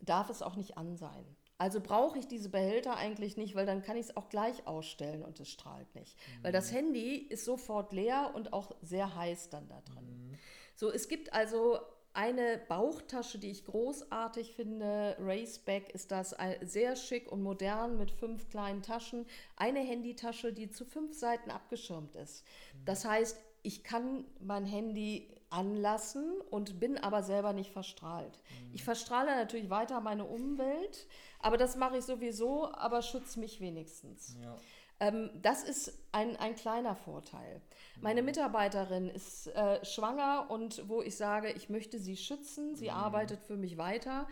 Speaker 2: darf es auch nicht an sein. Also brauche ich diese Behälter eigentlich nicht, weil dann kann ich es auch gleich ausstellen und es strahlt nicht. Mhm. Weil das mhm. Handy ist sofort leer und auch sehr heiß dann da drin. Mhm. So, es gibt also eine Bauchtasche, die ich großartig finde. Raceback ist das sehr schick und modern mit fünf kleinen Taschen. Eine Handytasche, die zu fünf Seiten abgeschirmt ist. Mhm. Das heißt, ich kann mein Handy anlassen und bin aber selber nicht verstrahlt. Mhm. Ich verstrahle natürlich weiter meine Umwelt, aber das mache ich sowieso, aber schütze mich wenigstens. Ja. Ähm, das ist ein, ein kleiner Vorteil. Meine mhm. Mitarbeiterin ist äh, schwanger und wo ich sage, ich möchte sie schützen, sie mhm. arbeitet für mich weiter.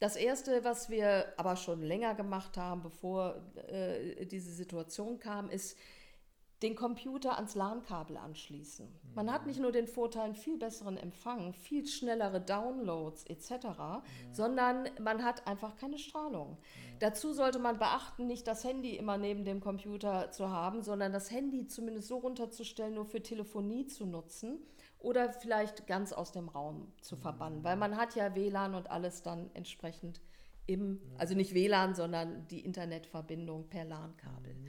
Speaker 2: Das Erste, was wir aber schon länger gemacht haben, bevor äh, diese Situation kam, ist, den Computer ans LAN-Kabel anschließen. Man hat nicht nur den Vorteil, einen viel besseren Empfang, viel schnellere Downloads etc., ja. sondern man hat einfach keine Strahlung. Ja. Dazu sollte man beachten, nicht das Handy immer neben dem Computer zu haben, sondern das Handy zumindest so runterzustellen, nur für Telefonie zu nutzen oder vielleicht ganz aus dem Raum zu verbannen, mhm. weil man hat ja WLAN und alles dann entsprechend im, also nicht WLAN, sondern die Internetverbindung per LAN-Kabel. Mhm.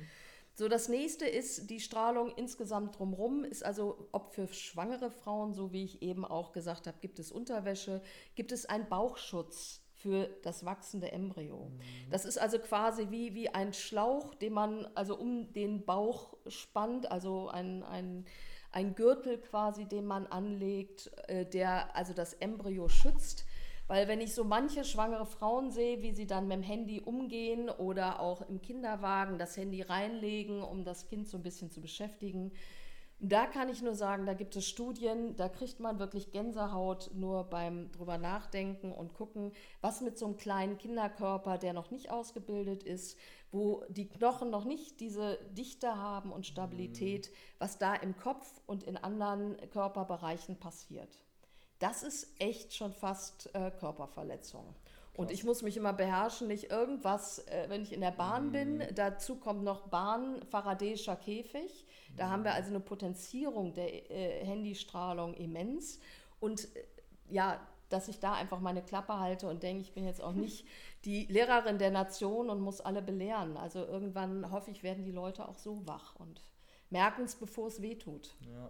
Speaker 2: So, das nächste ist die Strahlung insgesamt drumherum, ist also, ob für schwangere Frauen, so wie ich eben auch gesagt habe, gibt es Unterwäsche, gibt es einen Bauchschutz für das wachsende Embryo. Mhm. Das ist also quasi wie, wie ein Schlauch, den man also um den Bauch spannt, also ein, ein, ein Gürtel quasi, den man anlegt, äh, der also das Embryo schützt. Weil wenn ich so manche schwangere Frauen sehe, wie sie dann mit dem Handy umgehen oder auch im Kinderwagen das Handy reinlegen, um das Kind so ein bisschen zu beschäftigen, da kann ich nur sagen, da gibt es Studien, da kriegt man wirklich Gänsehaut nur beim drüber nachdenken und gucken, was mit so einem kleinen Kinderkörper, der noch nicht ausgebildet ist, wo die Knochen noch nicht diese Dichte haben und Stabilität, was da im Kopf und in anderen Körperbereichen passiert das ist echt schon fast äh, Körperverletzung. Und ich muss mich immer beherrschen, nicht irgendwas, äh, wenn ich in der Bahn mhm. bin, dazu kommt noch Bahn, Faradäischer Käfig. Da mhm. haben wir also eine Potenzierung der äh, Handystrahlung immens. Und äh, ja, dass ich da einfach meine Klappe halte und denke, ich bin jetzt auch (laughs) nicht die Lehrerin der Nation und muss alle belehren. Also irgendwann hoffe ich, werden die Leute auch so wach und merken es, bevor es weh tut.
Speaker 1: Ja.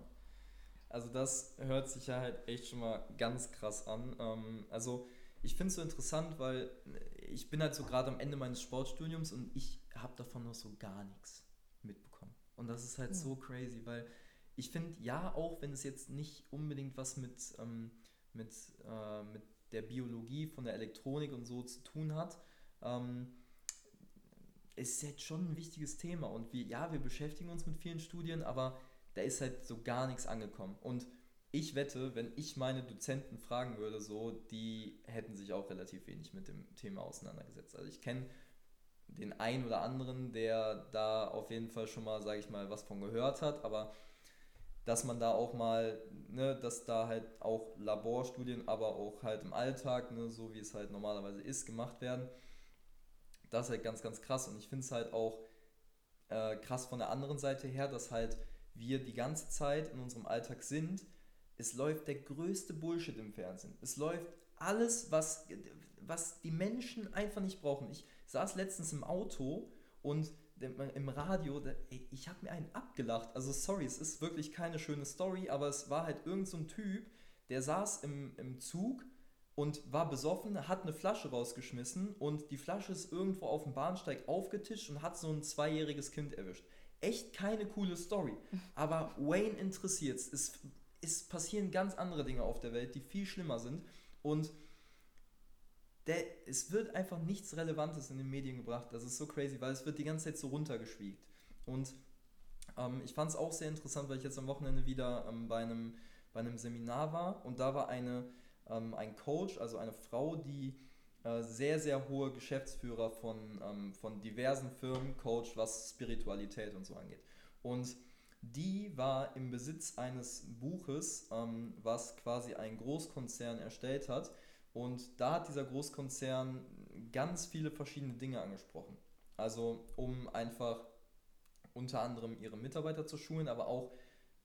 Speaker 1: Also das hört sich ja halt echt schon mal ganz krass an. Ähm, also ich finde es so interessant, weil ich bin halt so gerade am Ende meines Sportstudiums und ich habe davon noch so gar nichts mitbekommen. Und das ist halt ja. so crazy, weil ich finde, ja, auch wenn es jetzt nicht unbedingt was mit, ähm, mit, äh, mit der Biologie von der Elektronik und so zu tun hat, ähm, ist jetzt schon ein wichtiges Thema. Und wir, ja, wir beschäftigen uns mit vielen Studien, aber da ist halt so gar nichts angekommen. Und ich wette, wenn ich meine Dozenten fragen würde, so, die hätten sich auch relativ wenig mit dem Thema auseinandergesetzt. Also ich kenne den einen oder anderen, der da auf jeden Fall schon mal, sage ich mal, was von gehört hat, aber dass man da auch mal, ne, dass da halt auch Laborstudien, aber auch halt im Alltag, ne, so wie es halt normalerweise ist, gemacht werden, das ist halt ganz, ganz krass. Und ich finde es halt auch äh, krass von der anderen Seite her, dass halt wir die ganze Zeit in unserem Alltag sind, es läuft der größte Bullshit im Fernsehen. Es läuft alles, was, was die Menschen einfach nicht brauchen. Ich saß letztens im Auto und im Radio, ich habe mir einen abgelacht. Also sorry, es ist wirklich keine schöne Story, aber es war halt irgend so ein Typ, der saß im, im Zug und war besoffen, hat eine Flasche rausgeschmissen und die Flasche ist irgendwo auf dem Bahnsteig aufgetischt und hat so ein zweijähriges Kind erwischt echt keine coole Story. Aber Wayne interessiert es. Es passieren ganz andere Dinge auf der Welt, die viel schlimmer sind. Und der, es wird einfach nichts Relevantes in den Medien gebracht. Das ist so crazy, weil es wird die ganze Zeit so runtergeschwiegt. Und ähm, ich fand es auch sehr interessant, weil ich jetzt am Wochenende wieder ähm, bei, einem, bei einem Seminar war und da war eine, ähm, ein Coach, also eine Frau, die sehr, sehr hohe Geschäftsführer von, ähm, von diversen Firmen, Coach, was Spiritualität und so angeht. Und die war im Besitz eines Buches, ähm, was quasi ein Großkonzern erstellt hat. Und da hat dieser Großkonzern ganz viele verschiedene Dinge angesprochen. Also um einfach unter anderem ihre Mitarbeiter zu schulen, aber auch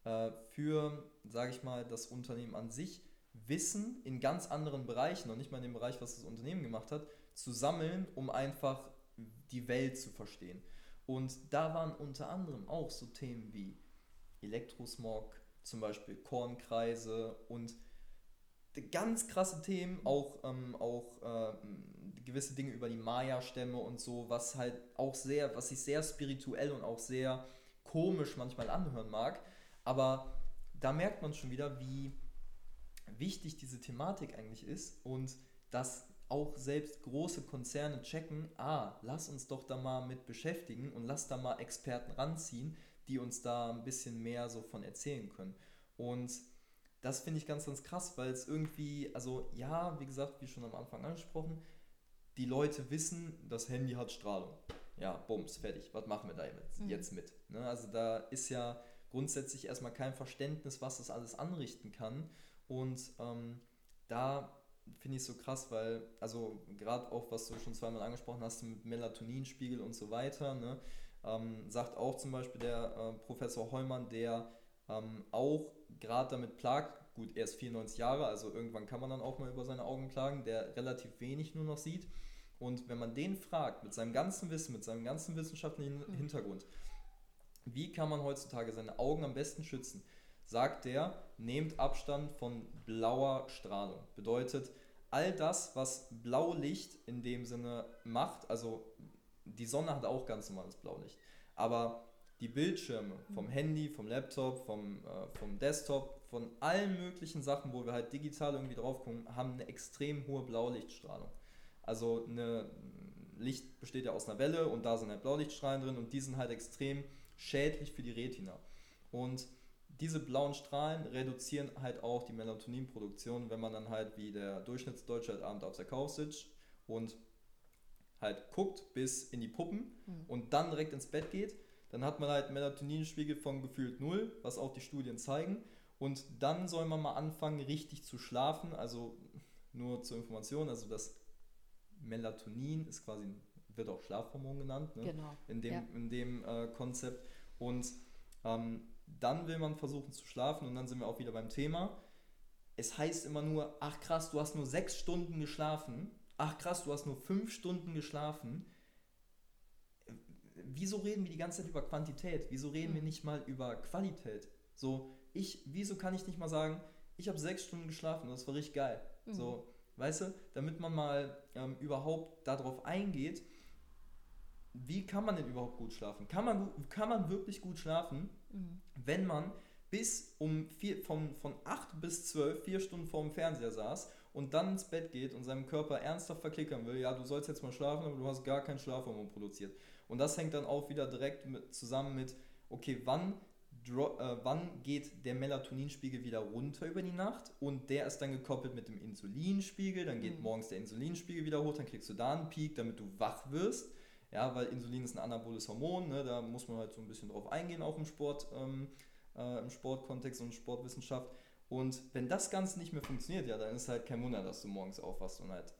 Speaker 1: äh, für, sage ich mal, das Unternehmen an sich Wissen in ganz anderen Bereichen und nicht mal in dem Bereich, was das Unternehmen gemacht hat, zu sammeln, um einfach die Welt zu verstehen. Und da waren unter anderem auch so Themen wie Elektrosmog, zum Beispiel Kornkreise und ganz krasse Themen, auch, ähm, auch äh, gewisse Dinge über die Maya-Stämme und so, was halt auch sehr, was sich sehr spirituell und auch sehr komisch manchmal anhören mag. Aber da merkt man schon wieder, wie wichtig diese Thematik eigentlich ist und dass auch selbst große Konzerne checken, ah, lass uns doch da mal mit beschäftigen und lass da mal Experten ranziehen, die uns da ein bisschen mehr so von erzählen können. Und das finde ich ganz, ganz krass, weil es irgendwie, also ja, wie gesagt, wie schon am Anfang angesprochen, die Leute wissen, das Handy hat Strahlung. Ja, bums, fertig. Was machen wir da jetzt, mhm. mit? Ne? Also da ist ja grundsätzlich erstmal kein Verständnis, was das alles anrichten kann. Und ähm, da finde ich so krass, weil, also gerade auch, was du schon zweimal angesprochen hast mit Melatoninspiegel und so weiter, ne, ähm, sagt auch zum Beispiel der äh, Professor Heumann, der ähm, auch gerade damit plagt, gut, er ist 94 Jahre, also irgendwann kann man dann auch mal über seine Augen klagen, der relativ wenig nur noch sieht. Und wenn man den fragt, mit seinem ganzen Wissen, mit seinem ganzen wissenschaftlichen mhm. Hintergrund, wie kann man heutzutage seine Augen am besten schützen, sagt der, nehmt Abstand von blauer Strahlung. Bedeutet, all das, was Blaulicht in dem Sinne macht, also die Sonne hat auch ganz normales Blaulicht, aber die Bildschirme vom mhm. Handy, vom Laptop, vom, äh, vom Desktop, von allen möglichen Sachen, wo wir halt digital irgendwie drauf gucken, haben eine extrem hohe Blaulichtstrahlung. Also eine Licht besteht ja aus einer Welle und da sind halt Blaulichtstrahlen drin und die sind halt extrem schädlich für die Retina. Und diese blauen Strahlen reduzieren halt auch die Melatoninproduktion, wenn man dann halt wie der Durchschnittsdeutsche halt abends auf der Couch sitzt und halt guckt bis in die Puppen mhm. und dann direkt ins Bett geht, dann hat man halt Melatoninspiegel von gefühlt null, was auch die Studien zeigen. Und dann soll man mal anfangen, richtig zu schlafen. Also nur zur Information, also das Melatonin ist quasi, wird auch Schlafhormon genannt, ne? genau. in dem, ja. in dem äh, Konzept. Und ähm, dann will man versuchen zu schlafen und dann sind wir auch wieder beim Thema. Es heißt immer nur, ach krass, du hast nur sechs Stunden geschlafen. Ach krass, du hast nur fünf Stunden geschlafen. Wieso reden wir die ganze Zeit über Quantität? Wieso reden mhm. wir nicht mal über Qualität? So, ich, wieso kann ich nicht mal sagen, ich habe sechs Stunden geschlafen und das war richtig geil. Mhm. So, weißt du, damit man mal ähm, überhaupt darauf eingeht, wie kann man denn überhaupt gut schlafen? Kann man, kann man wirklich gut schlafen, mhm. wenn man bis um vier, von, von 8 bis 12, vier Stunden vorm Fernseher saß und dann ins Bett geht und seinem Körper ernsthaft verklickern will, ja, du sollst jetzt mal schlafen, aber du hast gar keinen Schlafhormon produziert. Und das hängt dann auch wieder direkt mit, zusammen mit, okay, wann, äh, wann geht der Melatoninspiegel wieder runter über die Nacht und der ist dann gekoppelt mit dem Insulinspiegel, dann geht mhm. morgens der Insulinspiegel wieder hoch, dann kriegst du da einen Peak, damit du wach wirst ja, weil Insulin ist ein anaboles Hormon, ne, da muss man halt so ein bisschen drauf eingehen, auch im Sport, ähm, äh, im Sportkontext und Sportwissenschaft. Und wenn das Ganze nicht mehr funktioniert, ja, dann ist halt kein Wunder, dass du morgens aufwachst und halt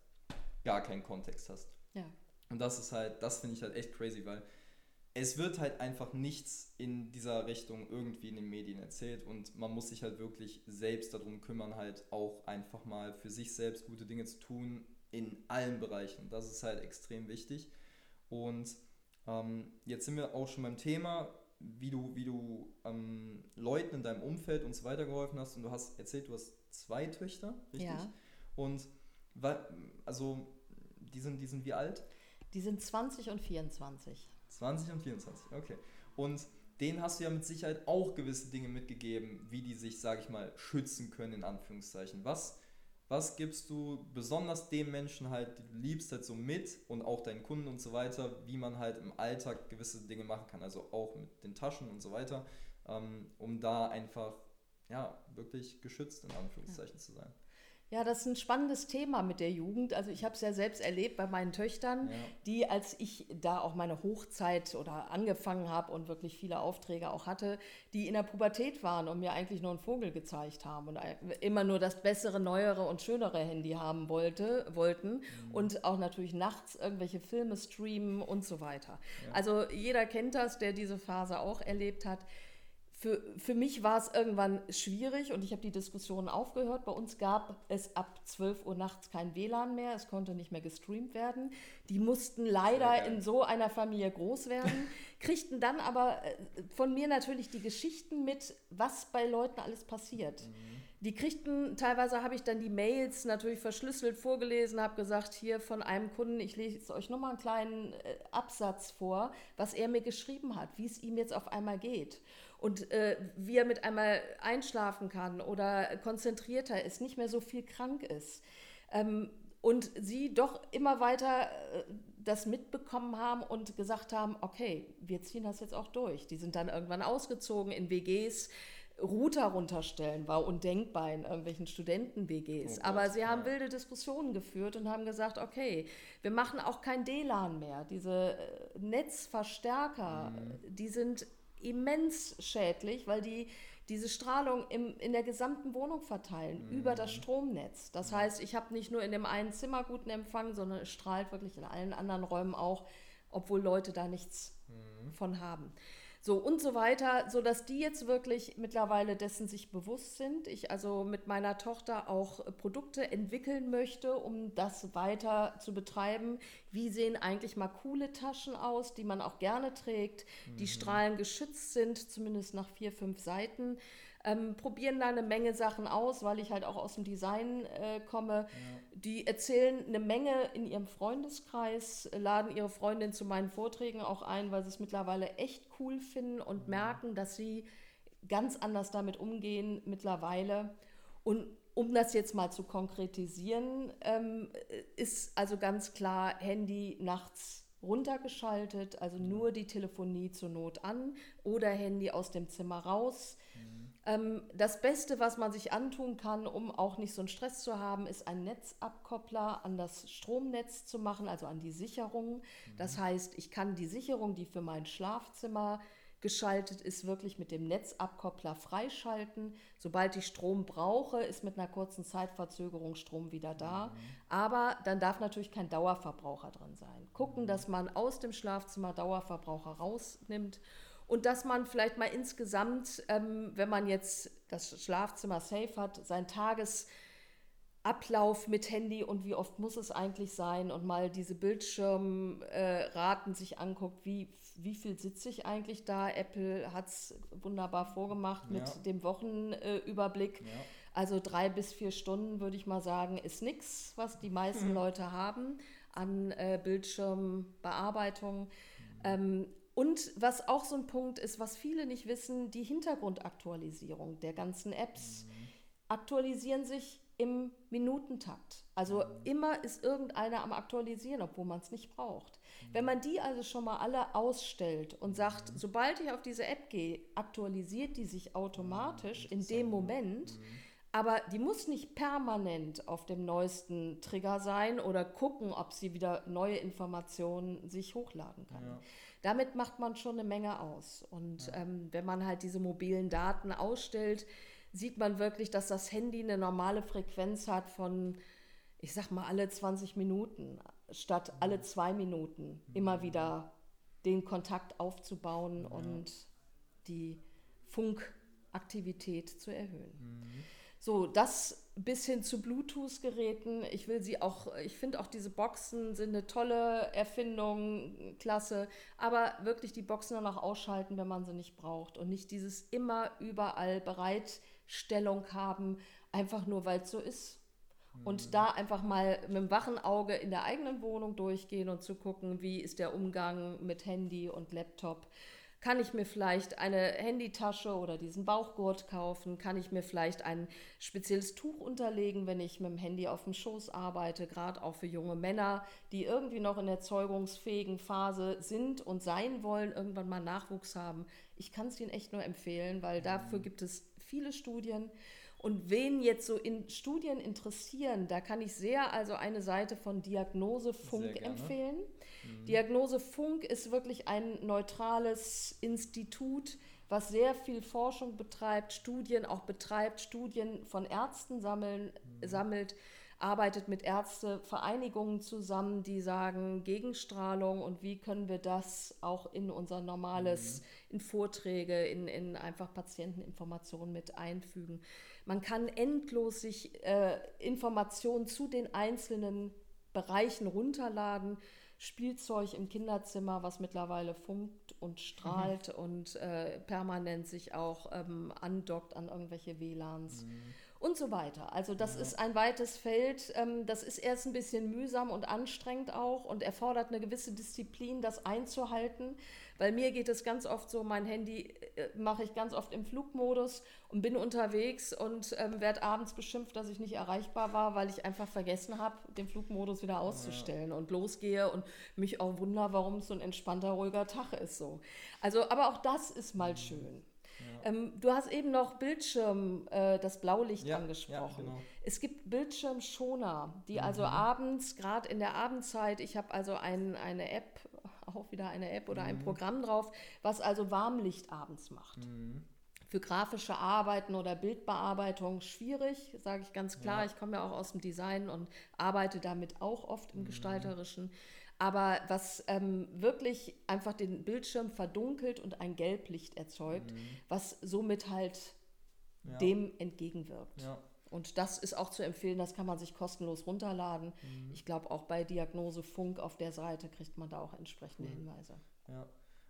Speaker 1: gar keinen Kontext hast. Ja. Und das ist halt, das finde ich halt echt crazy, weil es wird halt einfach nichts in dieser Richtung irgendwie in den Medien erzählt und man muss sich halt wirklich selbst darum kümmern, halt auch einfach mal für sich selbst gute Dinge zu tun in allen Bereichen. Das ist halt extrem wichtig. Und ähm, jetzt sind wir auch schon beim Thema, wie du, wie du ähm, Leuten in deinem Umfeld und so weiter geholfen hast. Und du hast erzählt, du hast zwei Töchter, richtig? Ja. Und also die sind, die sind wie alt?
Speaker 2: Die sind 20 und 24.
Speaker 1: 20 und 24, okay. Und denen hast du ja mit Sicherheit auch gewisse Dinge mitgegeben, wie die sich, sage ich mal, schützen können, in Anführungszeichen. Was was gibst du besonders dem Menschen halt, die du liebst, halt so mit und auch deinen Kunden und so weiter, wie man halt im Alltag gewisse Dinge machen kann, also auch mit den Taschen und so weiter, ähm, um da einfach ja wirklich geschützt in Anführungszeichen ja. zu sein.
Speaker 2: Ja, das ist ein spannendes Thema mit der Jugend. Also ich habe es ja selbst erlebt bei meinen Töchtern, ja. die, als ich da auch meine Hochzeit oder angefangen habe und wirklich viele Aufträge auch hatte, die in der Pubertät waren und mir eigentlich nur einen Vogel gezeigt haben und immer nur das bessere, neuere und schönere Handy haben wollte, wollten mhm. und auch natürlich nachts irgendwelche Filme streamen und so weiter. Ja. Also jeder kennt das, der diese Phase auch erlebt hat für, für mich war es irgendwann schwierig und ich habe die Diskussion aufgehört. Bei uns gab es ab 12 Uhr nachts kein WLAN mehr, es konnte nicht mehr gestreamt werden. Die mussten leider in so einer Familie groß werden, (laughs) kriegten dann aber äh, von mir natürlich die Geschichten mit, was bei Leuten alles passiert. Mhm. Die kriegten, teilweise habe ich dann die Mails natürlich verschlüsselt vorgelesen, habe gesagt, hier von einem Kunden, ich lese euch nochmal einen kleinen äh, Absatz vor, was er mir geschrieben hat, wie es ihm jetzt auf einmal geht und äh, wie er mit einmal einschlafen kann oder konzentrierter ist, nicht mehr so viel krank ist. Ähm, und sie doch immer weiter äh, das mitbekommen haben und gesagt haben, okay, wir ziehen das jetzt auch durch. Die sind dann irgendwann ausgezogen in WGs. Router runterstellen war undenkbar in irgendwelchen Studenten-WGs. Oh Aber sie haben wilde Diskussionen geführt und haben gesagt, okay, wir machen auch kein DLAN mehr. Diese äh, Netzverstärker, mhm. die sind immens schädlich, weil die diese Strahlung im, in der gesamten Wohnung verteilen, mhm. über das Stromnetz. Das heißt, ich habe nicht nur in dem einen Zimmer guten Empfang, sondern es strahlt wirklich in allen anderen Räumen auch, obwohl Leute da nichts mhm. von haben. So und so weiter, sodass die jetzt wirklich mittlerweile dessen sich bewusst sind. Ich also mit meiner Tochter auch Produkte entwickeln möchte, um das weiter zu betreiben. Wie sehen eigentlich mal coole Taschen aus, die man auch gerne trägt, die mhm. strahlengeschützt sind, zumindest nach vier, fünf Seiten ähm, probieren da eine Menge Sachen aus, weil ich halt auch aus dem Design äh, komme. Ja. Die erzählen eine Menge in ihrem Freundeskreis, laden ihre Freundin zu meinen Vorträgen auch ein, weil sie es mittlerweile echt cool finden und mhm. merken, dass sie ganz anders damit umgehen mittlerweile. Und um das jetzt mal zu konkretisieren, ähm, ist also ganz klar Handy nachts runtergeschaltet, also nur die Telefonie zur Not an oder Handy aus dem Zimmer raus. Ähm, das Beste, was man sich antun kann, um auch nicht so einen Stress zu haben, ist ein Netzabkoppler an das Stromnetz zu machen, also an die Sicherung. Mhm. Das heißt, ich kann die Sicherung, die für mein Schlafzimmer geschaltet ist, wirklich mit dem Netzabkoppler freischalten. Sobald ich Strom brauche, ist mit einer kurzen Zeitverzögerung Strom wieder da. Mhm. Aber dann darf natürlich kein Dauerverbraucher drin sein. Gucken, mhm. dass man aus dem Schlafzimmer Dauerverbraucher rausnimmt und dass man vielleicht mal insgesamt, ähm, wenn man jetzt das Schlafzimmer safe hat, sein Tagesablauf mit Handy und wie oft muss es eigentlich sein und mal diese Bildschirmraten äh, sich anguckt, wie, wie viel sitze ich eigentlich da. Apple hat es wunderbar vorgemacht mit ja. dem Wochenüberblick. Äh, ja. Also drei bis vier Stunden, würde ich mal sagen, ist nichts, was die meisten mhm. Leute haben an äh, Bildschirmbearbeitung. Mhm. Ähm, und was auch so ein Punkt ist, was viele nicht wissen, die Hintergrundaktualisierung der ganzen Apps mhm. aktualisieren sich im Minutentakt. Also mhm. immer ist irgendeiner am Aktualisieren, obwohl man es nicht braucht. Mhm. Wenn man die also schon mal alle ausstellt und sagt, mhm. sobald ich auf diese App gehe, aktualisiert die sich automatisch in dem Moment. Mhm. Aber die muss nicht permanent auf dem neuesten Trigger sein oder gucken, ob sie wieder neue Informationen sich hochladen kann. Ja damit macht man schon eine Menge aus. Und ja. ähm, wenn man halt diese mobilen Daten ausstellt, sieht man wirklich, dass das Handy eine normale Frequenz hat von, ich sag mal, alle 20 Minuten statt alle mhm. zwei Minuten immer mhm. wieder den Kontakt aufzubauen und die Funkaktivität zu erhöhen. Mhm. So, das bis hin zu Bluetooth-Geräten. Ich will sie auch, ich finde auch diese Boxen sind eine tolle Erfindung, klasse. Aber wirklich die Boxen dann auch ausschalten, wenn man sie nicht braucht. Und nicht dieses immer überall Bereitstellung haben, einfach nur weil es so ist. Und mhm. da einfach mal mit dem wachen Auge in der eigenen Wohnung durchgehen und zu gucken, wie ist der Umgang mit Handy und Laptop kann ich mir vielleicht eine Handytasche oder diesen Bauchgurt kaufen? Kann ich mir vielleicht ein spezielles Tuch unterlegen, wenn ich mit dem Handy auf dem Schoß arbeite? Gerade auch für junge Männer, die irgendwie noch in der zeugungsfähigen Phase sind und sein wollen, irgendwann mal Nachwuchs haben. Ich kann es Ihnen echt nur empfehlen, weil dafür mhm. gibt es viele Studien. Und wen jetzt so in Studien interessieren, da kann ich sehr also eine Seite von Diagnose Funk empfehlen. Mhm. Diagnose Funk ist wirklich ein neutrales Institut, was sehr viel Forschung betreibt, Studien auch betreibt, Studien von Ärzten sammeln, mhm. sammelt, arbeitet mit Ärztevereinigungen zusammen, die sagen Gegenstrahlung und wie können wir das auch in unser normales, mhm. in Vorträge, in, in einfach Patienteninformationen mit einfügen. Man kann endlos sich äh, Informationen zu den einzelnen Bereichen runterladen. Spielzeug im Kinderzimmer, was mittlerweile funkt und strahlt mhm. und äh, permanent sich auch ähm, andockt an irgendwelche WLANs. Mhm. Und so weiter. Also das ja. ist ein weites Feld. Ähm, das ist erst ein bisschen mühsam und anstrengend auch und erfordert eine gewisse Disziplin, das einzuhalten. Bei mir geht es ganz oft so, mein Handy äh, mache ich ganz oft im Flugmodus und bin unterwegs und ähm, werde abends beschimpft, dass ich nicht erreichbar war, weil ich einfach vergessen habe, den Flugmodus wieder auszustellen ja. und losgehe und mich auch wundere, warum es so ein entspannter, ruhiger Tag ist. So. Also, aber auch das ist mal mhm. schön. Ja. Ähm, du hast eben noch Bildschirm, äh, das Blaulicht ja, angesprochen. Ja, genau. Es gibt Bildschirmschoner, die mhm. also abends, gerade in der Abendzeit, ich habe also ein, eine App, (laughs) auch wieder eine App oder mhm. ein Programm drauf, was also Warmlicht abends macht. Mhm. Für grafische Arbeiten oder Bildbearbeitung schwierig, sage ich ganz klar. Ich komme ja auch aus dem Design und arbeite damit auch oft im mhm. Gestalterischen aber was ähm, wirklich einfach den Bildschirm verdunkelt und ein Gelblicht erzeugt, mhm. was somit halt ja. dem entgegenwirkt. Ja. Und das ist auch zu empfehlen, das kann man sich kostenlos runterladen. Mhm. Ich glaube, auch bei Diagnose Funk auf der Seite kriegt man da auch entsprechende cool. Hinweise.
Speaker 1: Ja.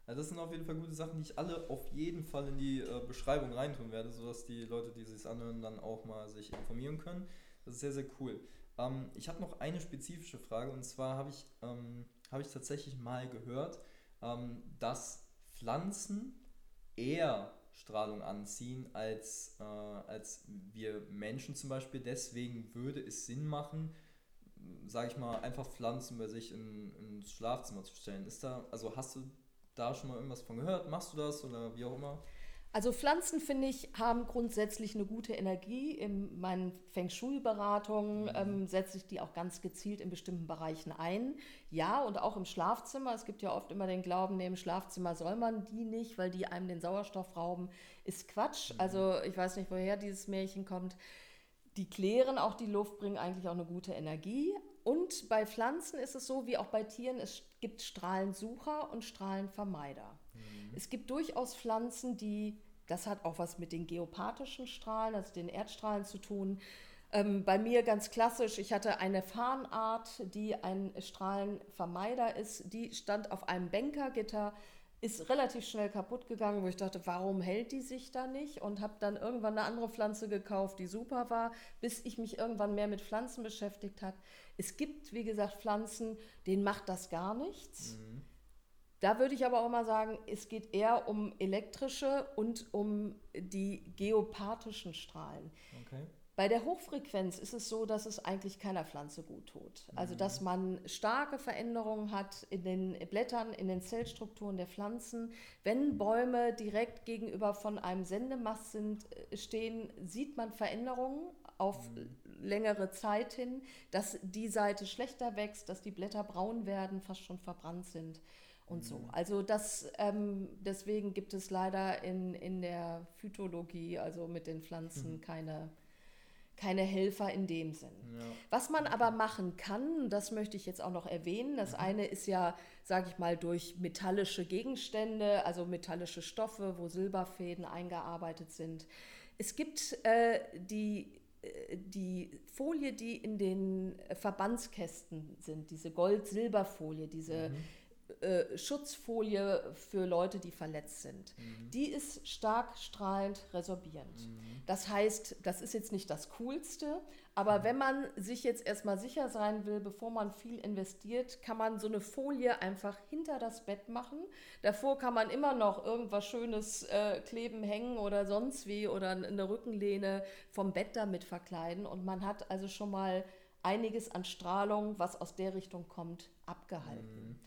Speaker 1: Also das sind auf jeden Fall gute Sachen, die ich alle auf jeden Fall in die äh, Beschreibung reintun werde, sodass die Leute, die sich anhören, dann auch mal sich informieren können. Das ist sehr, sehr cool. Ähm, ich habe noch eine spezifische Frage und zwar habe ich, ähm, hab ich tatsächlich mal gehört, ähm, dass Pflanzen eher Strahlung anziehen als, äh, als wir Menschen zum Beispiel. Deswegen würde es Sinn machen, sage ich mal, einfach Pflanzen bei sich in, ins Schlafzimmer zu stellen. Ist da, also hast du da schon mal irgendwas von gehört? Machst du das oder wie auch immer?
Speaker 2: Also Pflanzen, finde ich, haben grundsätzlich eine gute Energie. In meinen Feng Shui-Beratungen mhm. ähm, setze ich die auch ganz gezielt in bestimmten Bereichen ein. Ja, und auch im Schlafzimmer. Es gibt ja oft immer den Glauben, nee, im Schlafzimmer soll man die nicht, weil die einem den Sauerstoff rauben. Ist Quatsch. Mhm. Also ich weiß nicht, woher dieses Märchen kommt. Die klären auch die Luft, bringen eigentlich auch eine gute Energie. Und bei Pflanzen ist es so, wie auch bei Tieren, es gibt Strahlensucher und Strahlenvermeider. Mhm. Es gibt durchaus Pflanzen, die, das hat auch was mit den geopathischen Strahlen, also den Erdstrahlen zu tun. Ähm, bei mir ganz klassisch, ich hatte eine Farnart, die ein Strahlenvermeider ist, die stand auf einem Bänkergitter, ist relativ schnell kaputt gegangen, wo ich dachte, warum hält die sich da nicht? Und habe dann irgendwann eine andere Pflanze gekauft, die super war, bis ich mich irgendwann mehr mit Pflanzen beschäftigt habe. Es gibt, wie gesagt, Pflanzen, denen macht das gar nichts. Mhm. Da würde ich aber auch mal sagen, es geht eher um elektrische und um die geopathischen Strahlen. Okay. Bei der Hochfrequenz ist es so, dass es eigentlich keiner Pflanze gut tut. Also dass mhm. man starke Veränderungen hat in den Blättern, in den Zellstrukturen der Pflanzen. Wenn Bäume direkt gegenüber von einem Sendemast sind, äh, stehen, sieht man Veränderungen auf mhm. längere Zeit hin, dass die Seite schlechter wächst, dass die Blätter braun werden, fast schon verbrannt sind und so. Also das, ähm, deswegen gibt es leider in, in der Phytologie, also mit den Pflanzen, mhm. keine, keine Helfer in dem Sinn. Ja. Was man aber machen kann, das möchte ich jetzt auch noch erwähnen, das mhm. eine ist ja, sage ich mal, durch metallische Gegenstände, also metallische Stoffe, wo Silberfäden eingearbeitet sind. Es gibt äh, die äh, die Folie, die in den Verbandskästen sind, diese Gold-Silber-Folie, diese mhm. Äh, Schutzfolie für Leute, die verletzt sind. Mhm. Die ist stark strahlend resorbierend. Mhm. Das heißt, das ist jetzt nicht das Coolste, aber mhm. wenn man sich jetzt erstmal sicher sein will, bevor man viel investiert, kann man so eine Folie einfach hinter das Bett machen. Davor kann man immer noch irgendwas Schönes äh, kleben, hängen oder sonst wie oder eine Rückenlehne vom Bett damit verkleiden und man hat also schon mal einiges an Strahlung, was aus der Richtung kommt, abgehalten.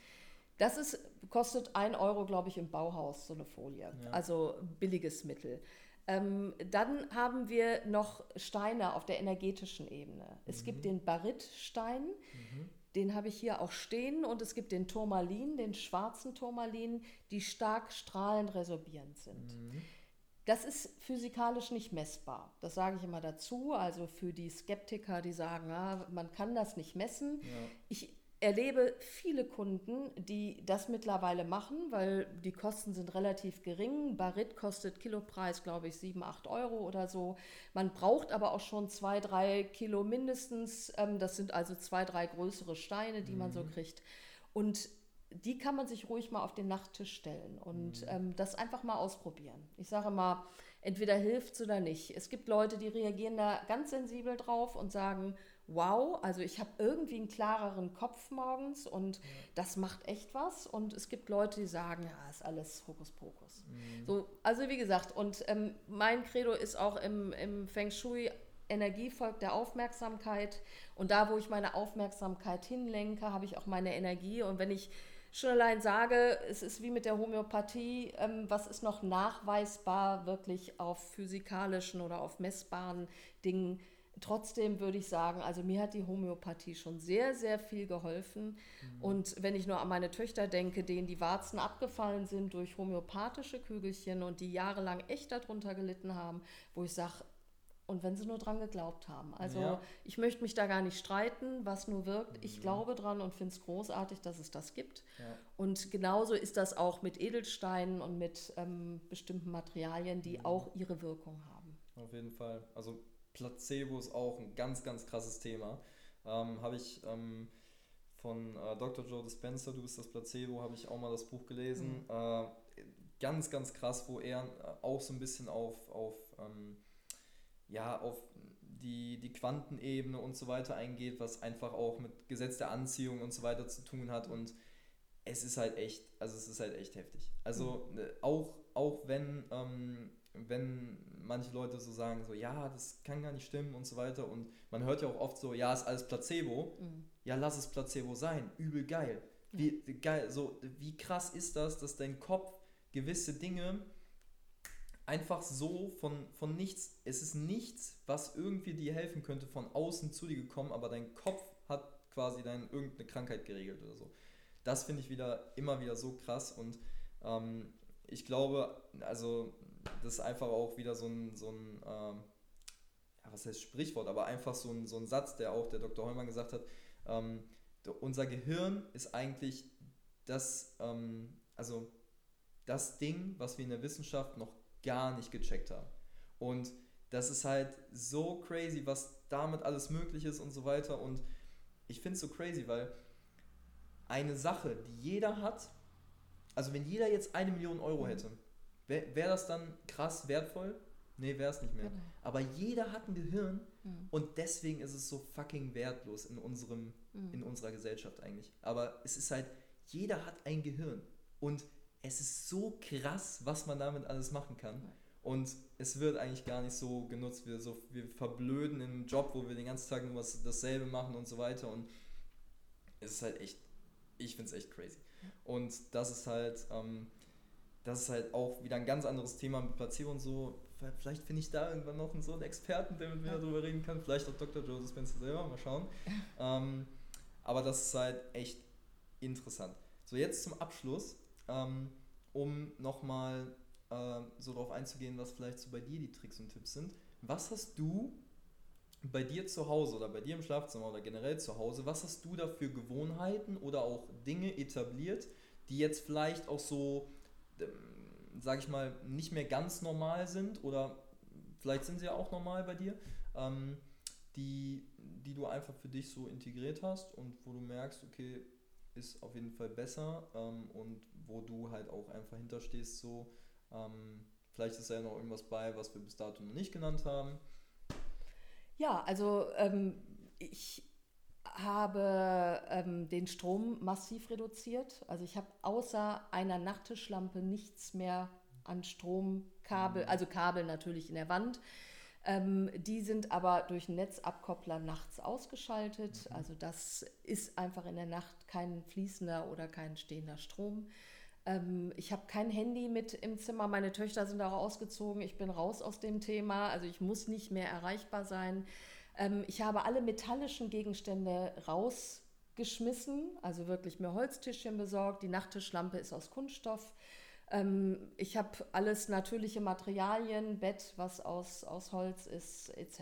Speaker 2: Das ist, kostet 1 Euro, glaube ich, im Bauhaus, so eine Folie. Ja. Also billiges Mittel. Ähm, dann haben wir noch Steine auf der energetischen Ebene. Es mhm. gibt den Baritstein, mhm. den habe ich hier auch stehen, und es gibt den Turmalin, den schwarzen Turmalin, die stark strahlend resorbierend sind. Mhm. Das ist physikalisch nicht messbar. Das sage ich immer dazu. Also für die Skeptiker, die sagen, ah, man kann das nicht messen. Ja. Ich erlebe viele Kunden, die das mittlerweile machen, weil die Kosten sind relativ gering. Barit kostet Kilopreis, glaube ich, 7, 8 Euro oder so. Man braucht aber auch schon zwei, drei Kilo mindestens. Ähm, das sind also zwei, drei größere Steine, die mhm. man so mhm. kriegt. Und die kann man sich ruhig mal auf den Nachttisch stellen und mhm. ähm, das einfach mal ausprobieren. Ich sage mal, entweder hilft es oder nicht. Es gibt Leute, die reagieren da ganz sensibel drauf und sagen, wow, also ich habe irgendwie einen klareren Kopf morgens und ja. das macht echt was. Und es gibt Leute, die sagen, ja, ist alles Hokuspokus. Mhm. So, also wie gesagt, und ähm, mein Credo ist auch im, im Feng Shui, Energie folgt der Aufmerksamkeit. Und da, wo ich meine Aufmerksamkeit hinlenke, habe ich auch meine Energie. Und wenn ich schon allein sage, es ist wie mit der Homöopathie, ähm, was ist noch nachweisbar wirklich auf physikalischen oder auf messbaren Dingen, trotzdem würde ich sagen, also mir hat die Homöopathie schon sehr, sehr viel geholfen. Mhm. Und wenn ich nur an meine Töchter denke, denen die Warzen abgefallen sind durch homöopathische Kügelchen und die jahrelang echt darunter gelitten haben, wo ich sage, und wenn sie nur dran geglaubt haben. Also ja. ich möchte mich da gar nicht streiten, was nur wirkt. Ich mhm. glaube dran und finde es großartig, dass es das gibt. Ja. Und genauso ist das auch mit Edelsteinen und mit ähm, bestimmten Materialien, die mhm. auch ihre Wirkung haben.
Speaker 1: Auf jeden Fall. Also Placebo ist auch ein ganz, ganz krasses Thema. Ähm, habe ich ähm, von äh, Dr. Joe Dispenza, Du bist das Placebo, habe ich auch mal das Buch gelesen. Mhm. Äh, ganz, ganz krass, wo er äh, auch so ein bisschen auf, auf, ähm, ja, auf die, die Quantenebene und so weiter eingeht, was einfach auch mit Gesetz der Anziehung und so weiter zu tun hat. Und es ist halt echt, also es ist halt echt heftig. Also mhm. Äh, auch, auch wenn, ähm, wenn manche Leute so sagen, so ja, das kann gar nicht stimmen und so weiter. Und man hört ja auch oft so, ja, ist alles Placebo. Mhm. Ja, lass es Placebo sein. Übel geil. Wie, geil, so, wie krass ist das, dass dein Kopf gewisse Dinge einfach so von, von nichts, es ist nichts, was irgendwie dir helfen könnte, von außen zu dir gekommen, aber dein Kopf hat quasi deine irgendeine Krankheit geregelt oder so. Das finde ich wieder immer wieder so krass und ähm, ich glaube, also das ist einfach auch wieder so ein, so ein ähm, ja, was heißt Sprichwort, aber einfach so ein, so ein Satz, der auch der Dr. Heumann gesagt hat, ähm, unser Gehirn ist eigentlich das, ähm, also das Ding, was wir in der Wissenschaft noch gar nicht gecheckt haben. Und das ist halt so crazy, was damit alles möglich ist und so weiter. Und ich finde es so crazy, weil eine Sache, die jeder hat, also wenn jeder jetzt eine Million Euro hätte, Wäre wär das dann krass wertvoll? Nee, wäre es nicht mehr. Genau. Aber jeder hat ein Gehirn mhm. und deswegen ist es so fucking wertlos in, unserem, mhm. in unserer Gesellschaft eigentlich. Aber es ist halt, jeder hat ein Gehirn und es ist so krass, was man damit alles machen kann. Und es wird eigentlich gar nicht so genutzt. Wir, so, wir verblöden in einem Job, wo wir den ganzen Tag nur was dasselbe machen und so weiter. Und es ist halt echt, ich finde es echt crazy. Und das ist halt, ähm, das ist halt auch wieder ein ganz anderes Thema mit Placebo und so. Vielleicht finde ich da irgendwann noch so einen Experten, der mit mir darüber reden kann. Vielleicht auch Dr. Joseph Spencer selber, mal schauen. (laughs) ähm, aber das ist halt echt interessant. So, jetzt zum Abschluss, ähm, um nochmal äh, so darauf einzugehen, was vielleicht so bei dir die Tricks und Tipps sind. Was hast du bei dir zu Hause oder bei dir im Schlafzimmer oder generell zu Hause, was hast du da für Gewohnheiten oder auch Dinge etabliert, die jetzt vielleicht auch so ähm, sage ich mal, nicht mehr ganz normal sind oder vielleicht sind sie ja auch normal bei dir, ähm, die, die du einfach für dich so integriert hast und wo du merkst, okay, ist auf jeden Fall besser ähm, und wo du halt auch einfach hinterstehst, so, ähm, vielleicht ist ja noch irgendwas bei, was wir bis dato noch nicht genannt haben.
Speaker 2: Ja, also ähm, ich habe ähm, den Strom massiv reduziert. Also ich habe außer einer Nachttischlampe nichts mehr an Stromkabel, mhm. also Kabel natürlich in der Wand. Ähm, die sind aber durch Netzabkoppler nachts ausgeschaltet. Mhm. Also das ist einfach in der Nacht kein fließender oder kein stehender Strom. Ähm, ich habe kein Handy mit im Zimmer. Meine Töchter sind auch ausgezogen. Ich bin raus aus dem Thema. Also ich muss nicht mehr erreichbar sein. Ähm, ich habe alle metallischen Gegenstände rausgeschmissen, also wirklich mir Holztischchen besorgt. Die Nachttischlampe ist aus Kunststoff. Ähm, ich habe alles natürliche Materialien, Bett, was aus, aus Holz ist, etc.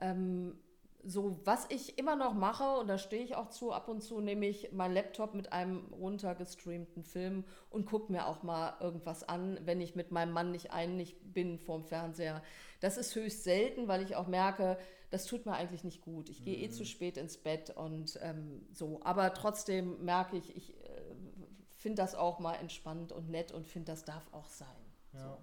Speaker 2: Mhm. So, was ich immer noch mache, und da stehe ich auch zu, ab und zu nehme ich meinen Laptop mit einem runtergestreamten Film und gucke mir auch mal irgendwas an, wenn ich mit meinem Mann nicht einig bin vorm Fernseher. Das ist höchst selten, weil ich auch merke, das tut mir eigentlich nicht gut. Ich gehe mhm. eh zu spät ins Bett und ähm, so. Aber trotzdem merke ich, ich äh, finde das auch mal entspannt und nett und finde, das darf auch sein. Ja. So.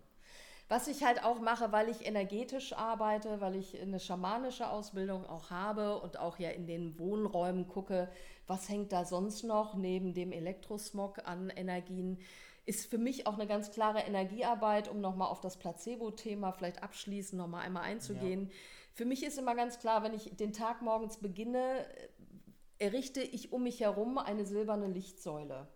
Speaker 2: Was ich halt auch mache, weil ich energetisch arbeite, weil ich eine schamanische Ausbildung auch habe und auch ja in den Wohnräumen gucke, was hängt da sonst noch neben dem Elektrosmog an Energien, ist für mich auch eine ganz klare Energiearbeit, um nochmal auf das Placebo-Thema vielleicht abschließend nochmal einmal einzugehen. Ja. Für mich ist immer ganz klar, wenn ich den Tag morgens beginne, errichte ich um mich herum eine silberne Lichtsäule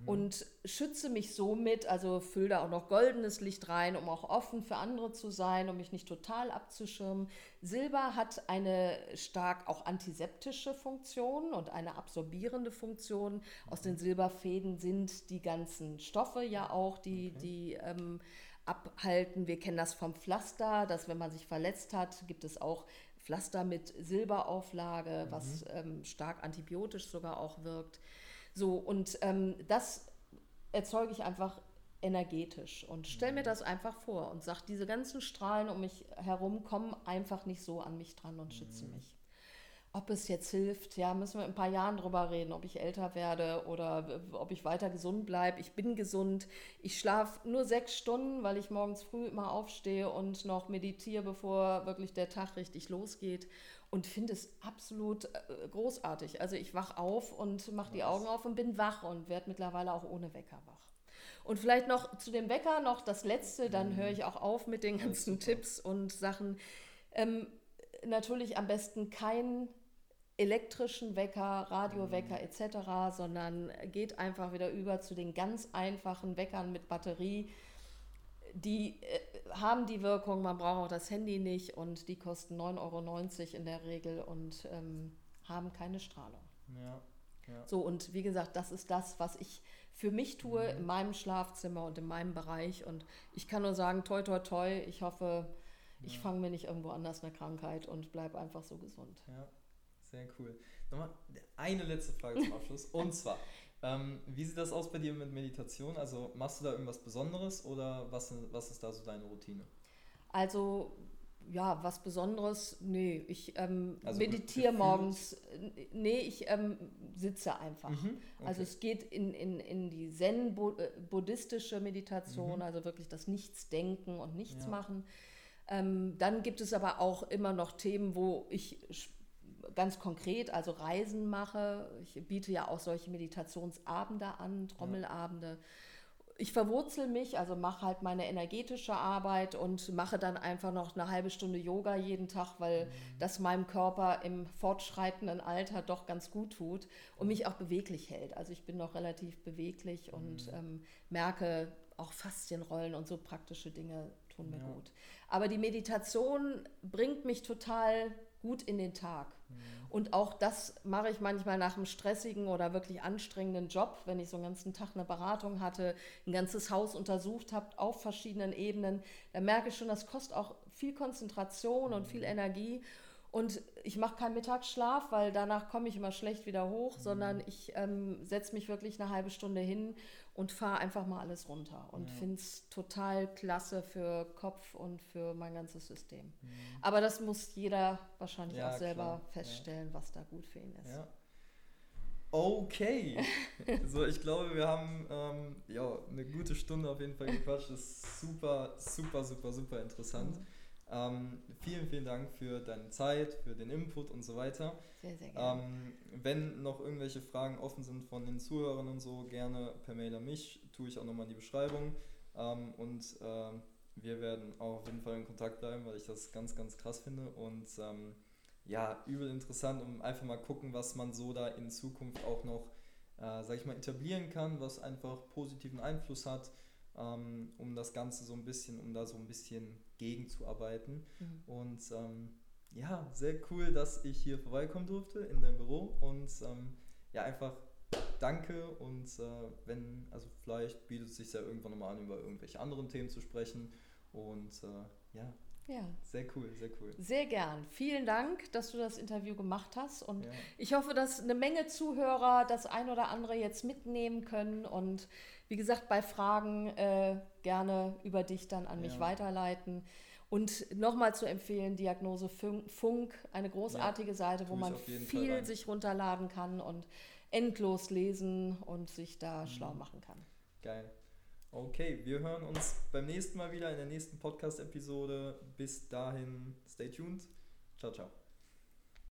Speaker 2: mhm. und schütze mich somit, also fülle da auch noch goldenes Licht rein, um auch offen für andere zu sein, um mich nicht total abzuschirmen. Silber hat eine stark auch antiseptische Funktion und eine absorbierende Funktion. Aus den Silberfäden sind die ganzen Stoffe ja auch, die, okay. die ähm, abhalten. Wir kennen das vom Pflaster, dass wenn man sich verletzt hat, gibt es auch Pflaster mit Silberauflage, mhm. was ähm, stark antibiotisch sogar auch wirkt. So, und ähm, das erzeuge ich einfach energetisch und stelle mir mhm. das einfach vor und sage, diese ganzen Strahlen um mich herum kommen einfach nicht so an mich dran und schützen mhm. mich. Ob es jetzt hilft, ja, müssen wir in ein paar Jahren drüber reden, ob ich älter werde oder ob ich weiter gesund bleibe. Ich bin gesund. Ich schlafe nur sechs Stunden, weil ich morgens früh immer aufstehe und noch meditiere, bevor wirklich der Tag richtig losgeht und finde es absolut äh, großartig. Also ich wach auf und mache die Augen auf und bin wach und werde mittlerweile auch ohne Wecker wach. Und vielleicht noch zu dem Wecker noch das Letzte, dann mhm. höre ich auch auf mit den ganzen Tipps und Sachen. Ähm, natürlich am besten kein elektrischen Wecker, Radiowecker mhm. etc., sondern geht einfach wieder über zu den ganz einfachen Weckern mit Batterie die äh, haben die Wirkung, man braucht auch das Handy nicht und die kosten 9,90 Euro in der Regel und ähm, haben keine Strahlung. Ja, ja. So, und wie gesagt, das ist das, was ich für mich tue mhm. in meinem Schlafzimmer und in meinem Bereich. Und ich kann nur sagen, toi, toi, toi, ich hoffe, ja. ich fange mir nicht irgendwo anders eine Krankheit und bleibe einfach so gesund.
Speaker 1: Ja, sehr cool. Nochmal eine letzte Frage zum Abschluss. und (laughs) zwar, ähm, wie sieht das aus bei dir mit Meditation? Also machst du da irgendwas Besonderes oder was, was ist da so deine Routine?
Speaker 2: Also ja, was Besonderes, nee, ich ähm, also meditiere morgens, nee, ich ähm, sitze einfach. Mhm, okay. Also es geht in, in, in die zen-buddhistische Meditation, mhm. also wirklich das Nichtsdenken und Nichts ja. Ähm, dann gibt es aber auch immer noch Themen, wo ich ganz konkret, also Reisen mache. Ich biete ja auch solche Meditationsabende an, Trommelabende. Ich verwurzel mich, also mache halt meine energetische Arbeit und mache dann einfach noch eine halbe Stunde Yoga jeden Tag, weil mhm. das meinem Körper im fortschreitenden Alter doch ganz gut tut und mich auch beweglich hält. Also ich bin noch relativ beweglich mhm. und ähm, merke auch Faszienrollen und so praktische Dinge tun mir ja. gut. Aber die Meditation bringt mich total gut in den Tag. Mhm. Und auch das mache ich manchmal nach einem stressigen oder wirklich anstrengenden Job, wenn ich so einen ganzen Tag eine Beratung hatte, ein ganzes Haus untersucht habe auf verschiedenen Ebenen. Da merke ich schon, das kostet auch viel Konzentration mhm. und viel mhm. Energie. Und ich mache keinen Mittagsschlaf, weil danach komme ich immer schlecht wieder hoch, mhm. sondern ich ähm, setze mich wirklich eine halbe Stunde hin und fahre einfach mal alles runter und ja. finde es total klasse für Kopf und für mein ganzes System. Mhm. Aber das muss jeder wahrscheinlich ja, auch selber klar. feststellen, ja. was da gut für ihn ist.
Speaker 1: Okay. (laughs) so, ich glaube, wir haben ähm, ja, eine gute Stunde auf jeden Fall gequatscht. Das ist super, super, super, super interessant. Mhm. Ähm, vielen, vielen Dank für deine Zeit, für den Input und so weiter. Sehr, sehr gerne. Ähm, wenn noch irgendwelche Fragen offen sind von den Zuhörern und so, gerne per Mail an mich, tue ich auch nochmal in die Beschreibung. Ähm, und äh, wir werden auch auf jeden Fall in Kontakt bleiben, weil ich das ganz, ganz krass finde. Und ähm, ja, übel interessant, um einfach mal gucken, was man so da in Zukunft auch noch, äh, sag ich mal, etablieren kann, was einfach positiven Einfluss hat ähm, um das Ganze so ein bisschen, um da so ein bisschen gegenzuarbeiten. Mhm. Und ähm, ja, sehr cool, dass ich hier vorbeikommen durfte in deinem Büro und ähm, ja, einfach danke und äh, wenn, also vielleicht bietet es sich ja irgendwann nochmal an, über irgendwelche anderen Themen zu sprechen und äh, ja, ja. Sehr cool, sehr cool.
Speaker 2: Sehr gern. Vielen Dank, dass du das Interview gemacht hast. Und ja. ich hoffe, dass eine Menge Zuhörer das ein oder andere jetzt mitnehmen können. Und wie gesagt, bei Fragen äh, gerne über dich dann an mich weiterleiten. Und nochmal zu empfehlen, Diagnose Funk, eine großartige ja, Seite, wo man viel sich runterladen kann und endlos lesen und sich da mhm. schlau machen kann.
Speaker 1: Geil. Okay, wir hören uns beim nächsten Mal wieder in der nächsten Podcast-Episode. Bis dahin, stay tuned. Ciao, ciao.